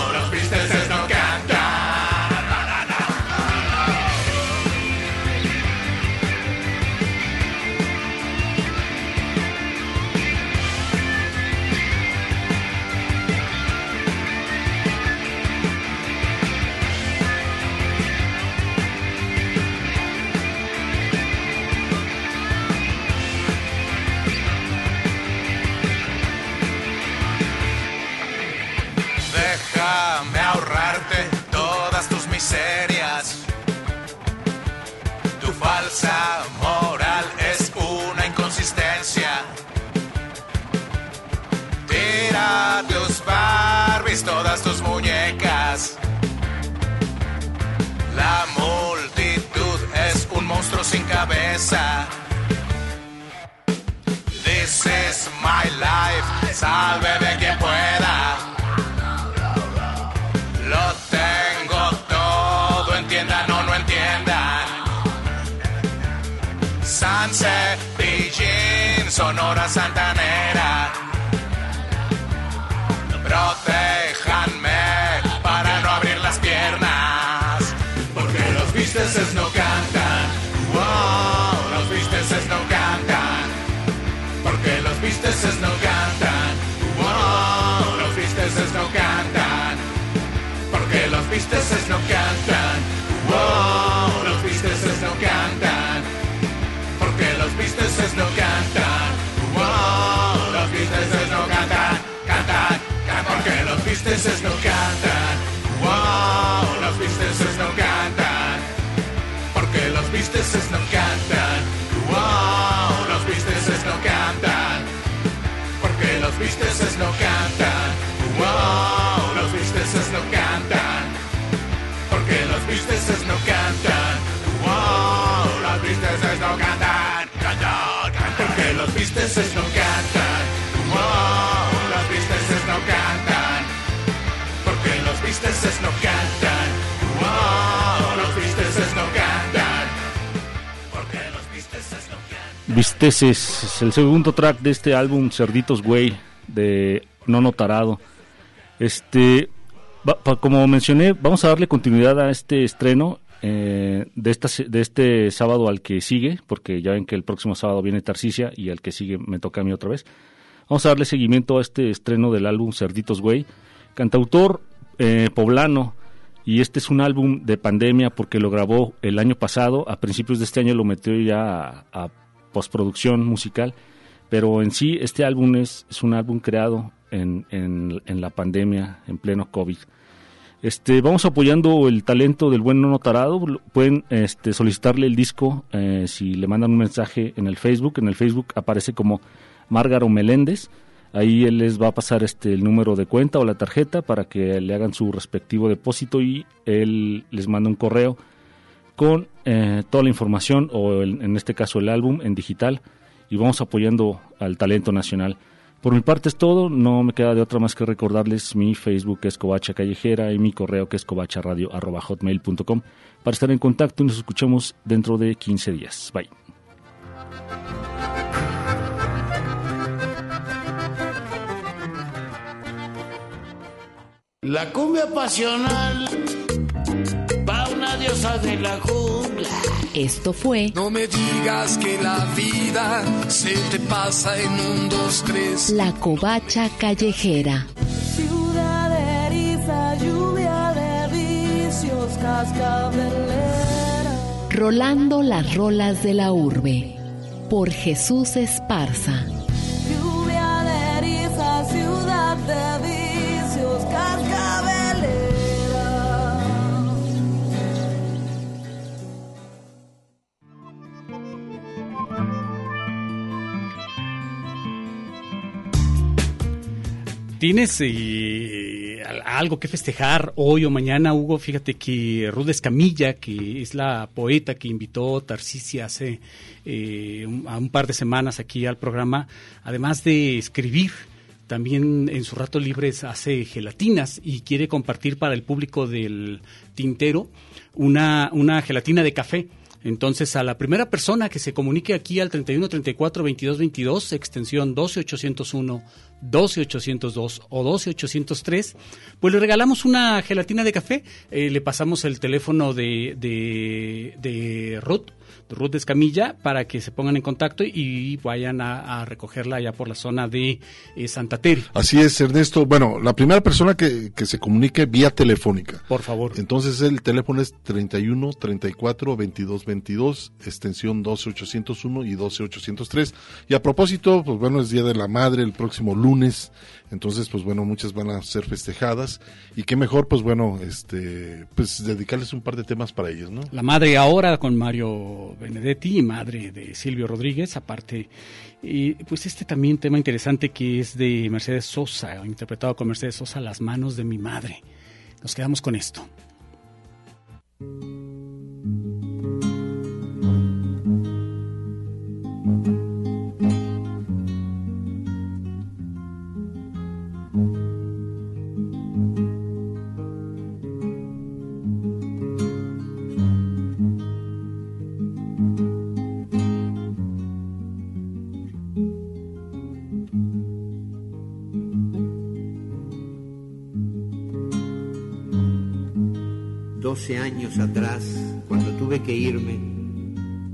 todas tus muñecas. La multitud es un monstruo sin cabeza. This is my life, sálveme bisteces no cantan. Wow, los bisteces no cantan. Porque los bisteces no cantan. Wow, los bisteces no cantan. Cantan, cantan. Porque los bisteces no cantan. Wow, los bisteces no cantan. Porque los bisteces no cantan. Wow, los bisteces no cantan. Porque los bisteces no cantan. Visteces es el segundo track de este álbum Cerditos Güey de Nono Tarado. Este, como mencioné, vamos a darle continuidad a este estreno eh, de, esta, de este sábado al que sigue, porque ya ven que el próximo sábado viene Tarsicia y al que sigue me toca a mí otra vez. Vamos a darle seguimiento a este estreno del álbum Cerditos Güey, cantautor eh, poblano, y este es un álbum de pandemia porque lo grabó el año pasado, a principios de este año lo metió ya a, postproducción musical, pero en sí este álbum es, es un álbum creado en- en la pandemia, en pleno COVID. Este, vamos apoyando el talento del buen Nono Tarado. Pueden este, solicitarle el disco eh, si le mandan un mensaje en el Facebook. En el Facebook aparece como Márgaro Meléndez. Ahí él les va a pasar este, el número de cuenta o la tarjeta para que le hagan su respectivo depósito y él les manda un correo con eh, toda la información o el- en este caso el álbum en digital y vamos apoyando al talento nacional. Por mi parte es todo, no me queda de otra más que recordarles mi Facebook que es Covacha Callejera y mi correo que es covacharadio.hotmail.com para estar en contacto y nos escuchamos dentro de 15 días. Bye. La cumbia pasional va una diosa de la jungla. Esto fue No me digas que la vida se te pasa en un, dos, tres. La Covacha Callejera. Ciudad eriza, lluvia de vicios, cascabelera. Rolando las rolas de la urbe. Por Jesús Esparza. ¿Tienes eh, al- algo que festejar hoy o mañana, Hugo? Fíjate que Ruth Escamilla, que es la poeta que invitó Tarcisia hace eh, un, a un par de semanas aquí al programa, además de escribir, también en su rato libre hace gelatinas y quiere compartir para el público del tintero una, una gelatina de café. Entonces, a la primera persona que se comunique aquí al 31 34 22 22, extensión 12 801, 12 802 o 12 803, pues le regalamos una gelatina de café. Eh, le pasamos el teléfono de, de, de Ruth, Ruth Escamilla, para que se pongan en contacto y vayan a, a recogerla allá por la zona de eh, Santa Tere. Así es, Ernesto. Bueno, la primera persona que, que se comunique vía telefónica. Por favor. Entonces el teléfono es 31 34 22 22, extensión 12 801 y 12 803. Y a propósito, pues bueno, es Día de la Madre el próximo lunes. Entonces, pues bueno, muchas van a ser festejadas. Y qué mejor, pues bueno, este, pues dedicarles un par de temas para ellos, ¿no? La madre ahora con Mario Benedetti, madre de Silvio Rodríguez, aparte. Y pues este también tema interesante que es de Mercedes Sosa, interpretado con Mercedes Sosa, Las manos de mi madre. Nos quedamos con esto. Doce años atrás, cuando tuve que irme,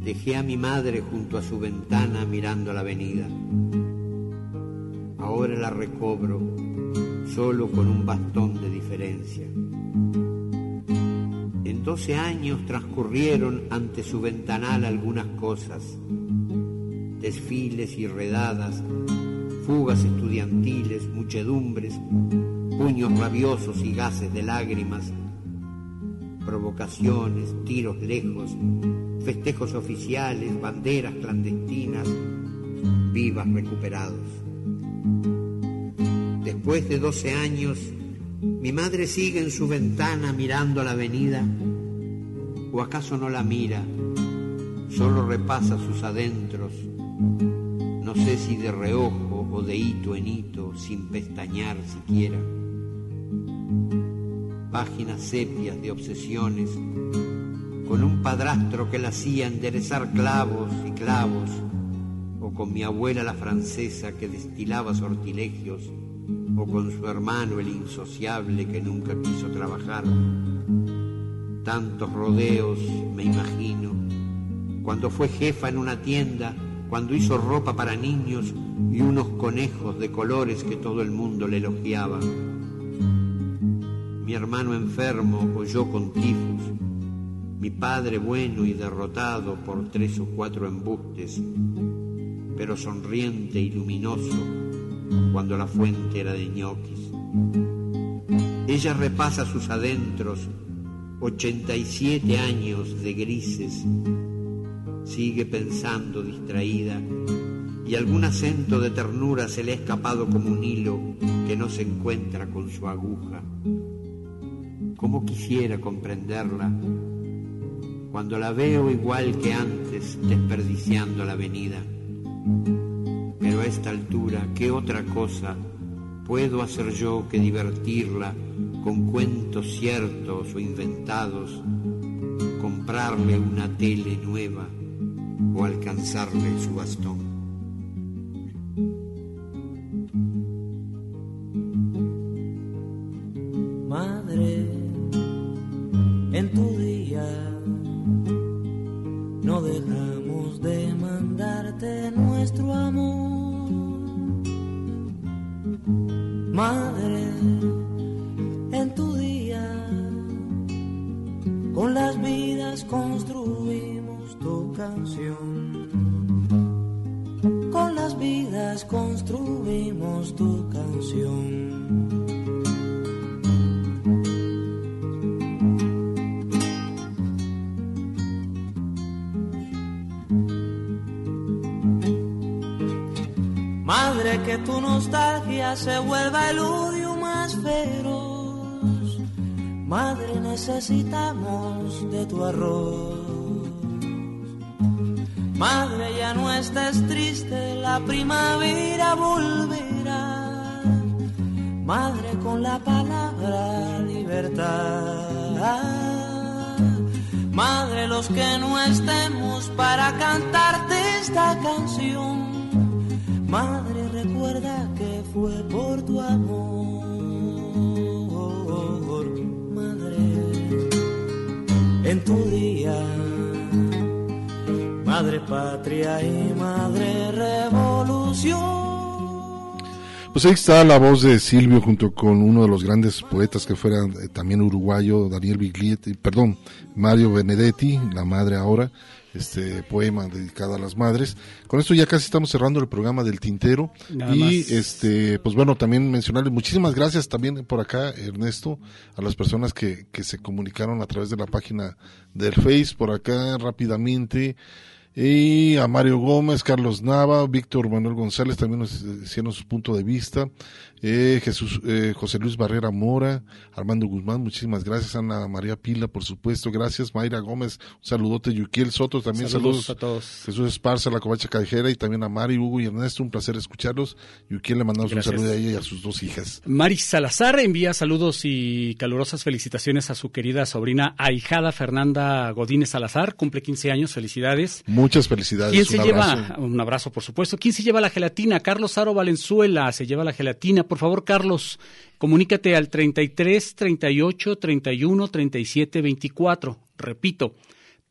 dejé a mi madre junto a su ventana mirando la avenida. Ahora la recobro, solo con un bastón de diferencia. doce años transcurrieron ante su ventanal algunas cosas, desfiles y redadas, fugas estudiantiles, muchedumbres, puños rabiosos y gases de lágrimas, provocaciones, tiros lejos, festejos oficiales, banderas clandestinas, vivas recuperados. Después de 12 años, mi madre sigue en su ventana mirando la avenida, o acaso no la mira, solo repasa sus adentros, no sé si de reojo o de hito en hito, sin pestañear siquiera. Páginas sepias de obsesiones, con un padrastro que la hacía enderezar clavos y clavos, o con mi abuela la francesa que destilaba sortilegios, o con su hermano el insociable que nunca quiso trabajar. Tantos rodeos, me imagino, cuando fue jefa en una tienda, cuando hizo ropa para niños y unos conejos de colores que todo el mundo le elogiaba. Mi hermano enfermo o yo con tifus, mi padre bueno y derrotado por tres o cuatro embustes, pero sonriente y luminoso cuando la fuente era de ñoquis. Ella repasa sus adentros, 87 años de grises, sigue pensando distraída y algún acento de ternura se le ha escapado como un hilo que no se encuentra con su aguja. ¿Cómo quisiera comprenderla cuando la veo igual que antes desperdiciando la avenida? Pero a esta altura, ¿qué otra cosa puedo hacer yo que divertirla con cuentos ciertos o inventados, comprarle una tele nueva o alcanzarle su bastón? Pues ahí está la voz de Silvio junto con uno de los grandes poetas que fuera eh, también uruguayo, Daniel Biglietti, perdón, Mario Benedetti, la madre ahora, este poema dedicado a las madres. Con esto ya casi estamos cerrando el programa del Tintero Nada y más. este pues bueno, también mencionarles muchísimas gracias también por acá Ernesto a las personas que que se comunicaron a través de la página del Face por acá rápidamente y a Mario Gómez, Carlos Nava, Víctor Manuel González también nos hicieron su punto de vista, eh, Jesús, eh, José Luis Barrera Mora, Armando Guzmán, muchísimas gracias, Ana María Pila, por supuesto, gracias, Mayra Gómez, un saludote, Yuquiel Soto, también Saludos saludos, a todos. Jesús Esparza, la Covacha Callejera, y también a Mari, Hugo y Ernesto, un placer escucharlos, Yuquiel le mandamos Gracias. un saludo a ella y a sus dos hijas. Mari Salazar envía saludos y calurosas felicitaciones a su querida sobrina ahijada Fernanda Godínez Salazar, cumple 15 años, felicidades. Muchas felicidades, ¿Quién se un lleva? abrazo. Un abrazo, por supuesto. ¿Quién se lleva la gelatina? Carlos Aro Valenzuela se lleva la gelatina. Por favor, Carlos, comunícate al 33 38 31 37 24. Repito,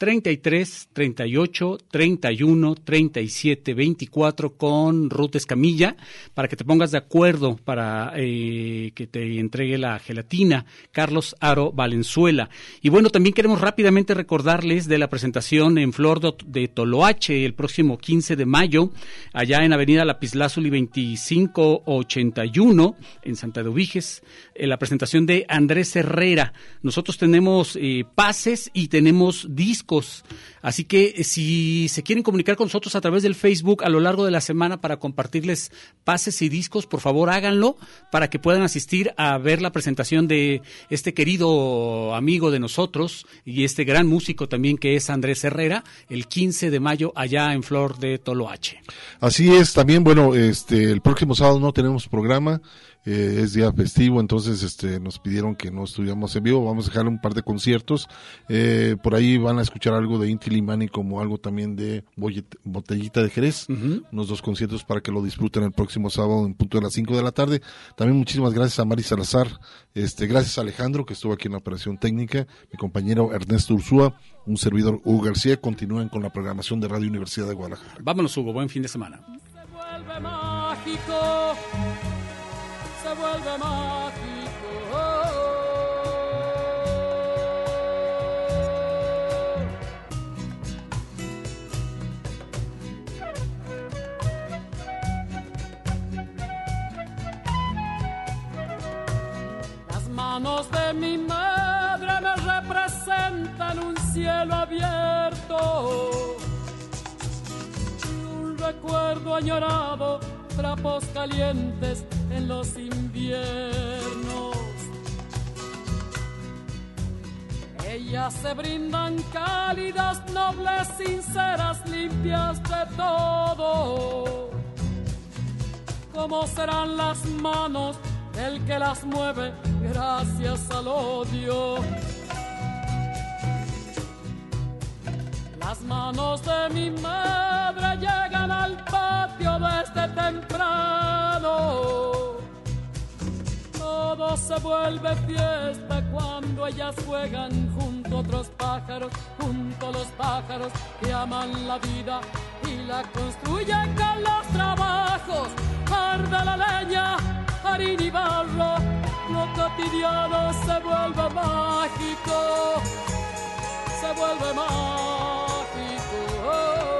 33 38 31 37 24 con Ruth Escamilla para que te pongas de acuerdo para eh, que te entregue la gelatina Carlos Aro Valenzuela. Y bueno, también queremos rápidamente recordarles de la presentación en Flor de, Toloache el próximo 15 de mayo, allá en Avenida Lapislázuli 2581 en Santa de Ubiges, en la presentación de Andrés Herrera. Nosotros tenemos eh, pases y tenemos discos Así que eh, si se quieren comunicar con nosotros a través del Facebook a lo largo de la semana para compartirles pases y discos, por favor háganlo para que puedan asistir a ver la presentación de este querido amigo de nosotros y este gran músico también que es Andrés Herrera el 15 de mayo allá en Flor de Toloache. Así es, también, bueno, este, el próximo sábado no tenemos programa. Eh, es día festivo, entonces este, nos pidieron que no estuviéramos en vivo, vamos a dejar un par de conciertos, eh, por ahí van a escuchar algo de Inti Limani como algo también de Botellita de Jerez, unos dos conciertos para que lo disfruten el próximo sábado en punto de las 5 de la tarde. También muchísimas gracias a Mari Salazar, este, gracias a Alejandro que estuvo aquí en la operación técnica, mi compañero Ernesto Ursúa, un servidor Hugo García, continúen con la programación de Radio Universidad de Guadalajara. Vámonos Hugo, buen fin de semana. vuelve mágico, se vuelve mágico. Las manos de mi madre me representan un cielo abierto un recuerdo añorado, trapos calientes en los inviernos. Ellas se brindan cálidas, nobles, sinceras, limpias de todo. ¿Cómo serán las manos del que las mueve gracias al odio? Las manos de mi madre llegan al patio desde temprano. Todo se vuelve fiesta cuando ellas juegan junto a otros pájaros, junto a los pájaros que aman la vida y la construyen con los trabajos. Arde la leña, harina y barro, lo cotidiano se vuelve mágico, se vuelve mágico. oh.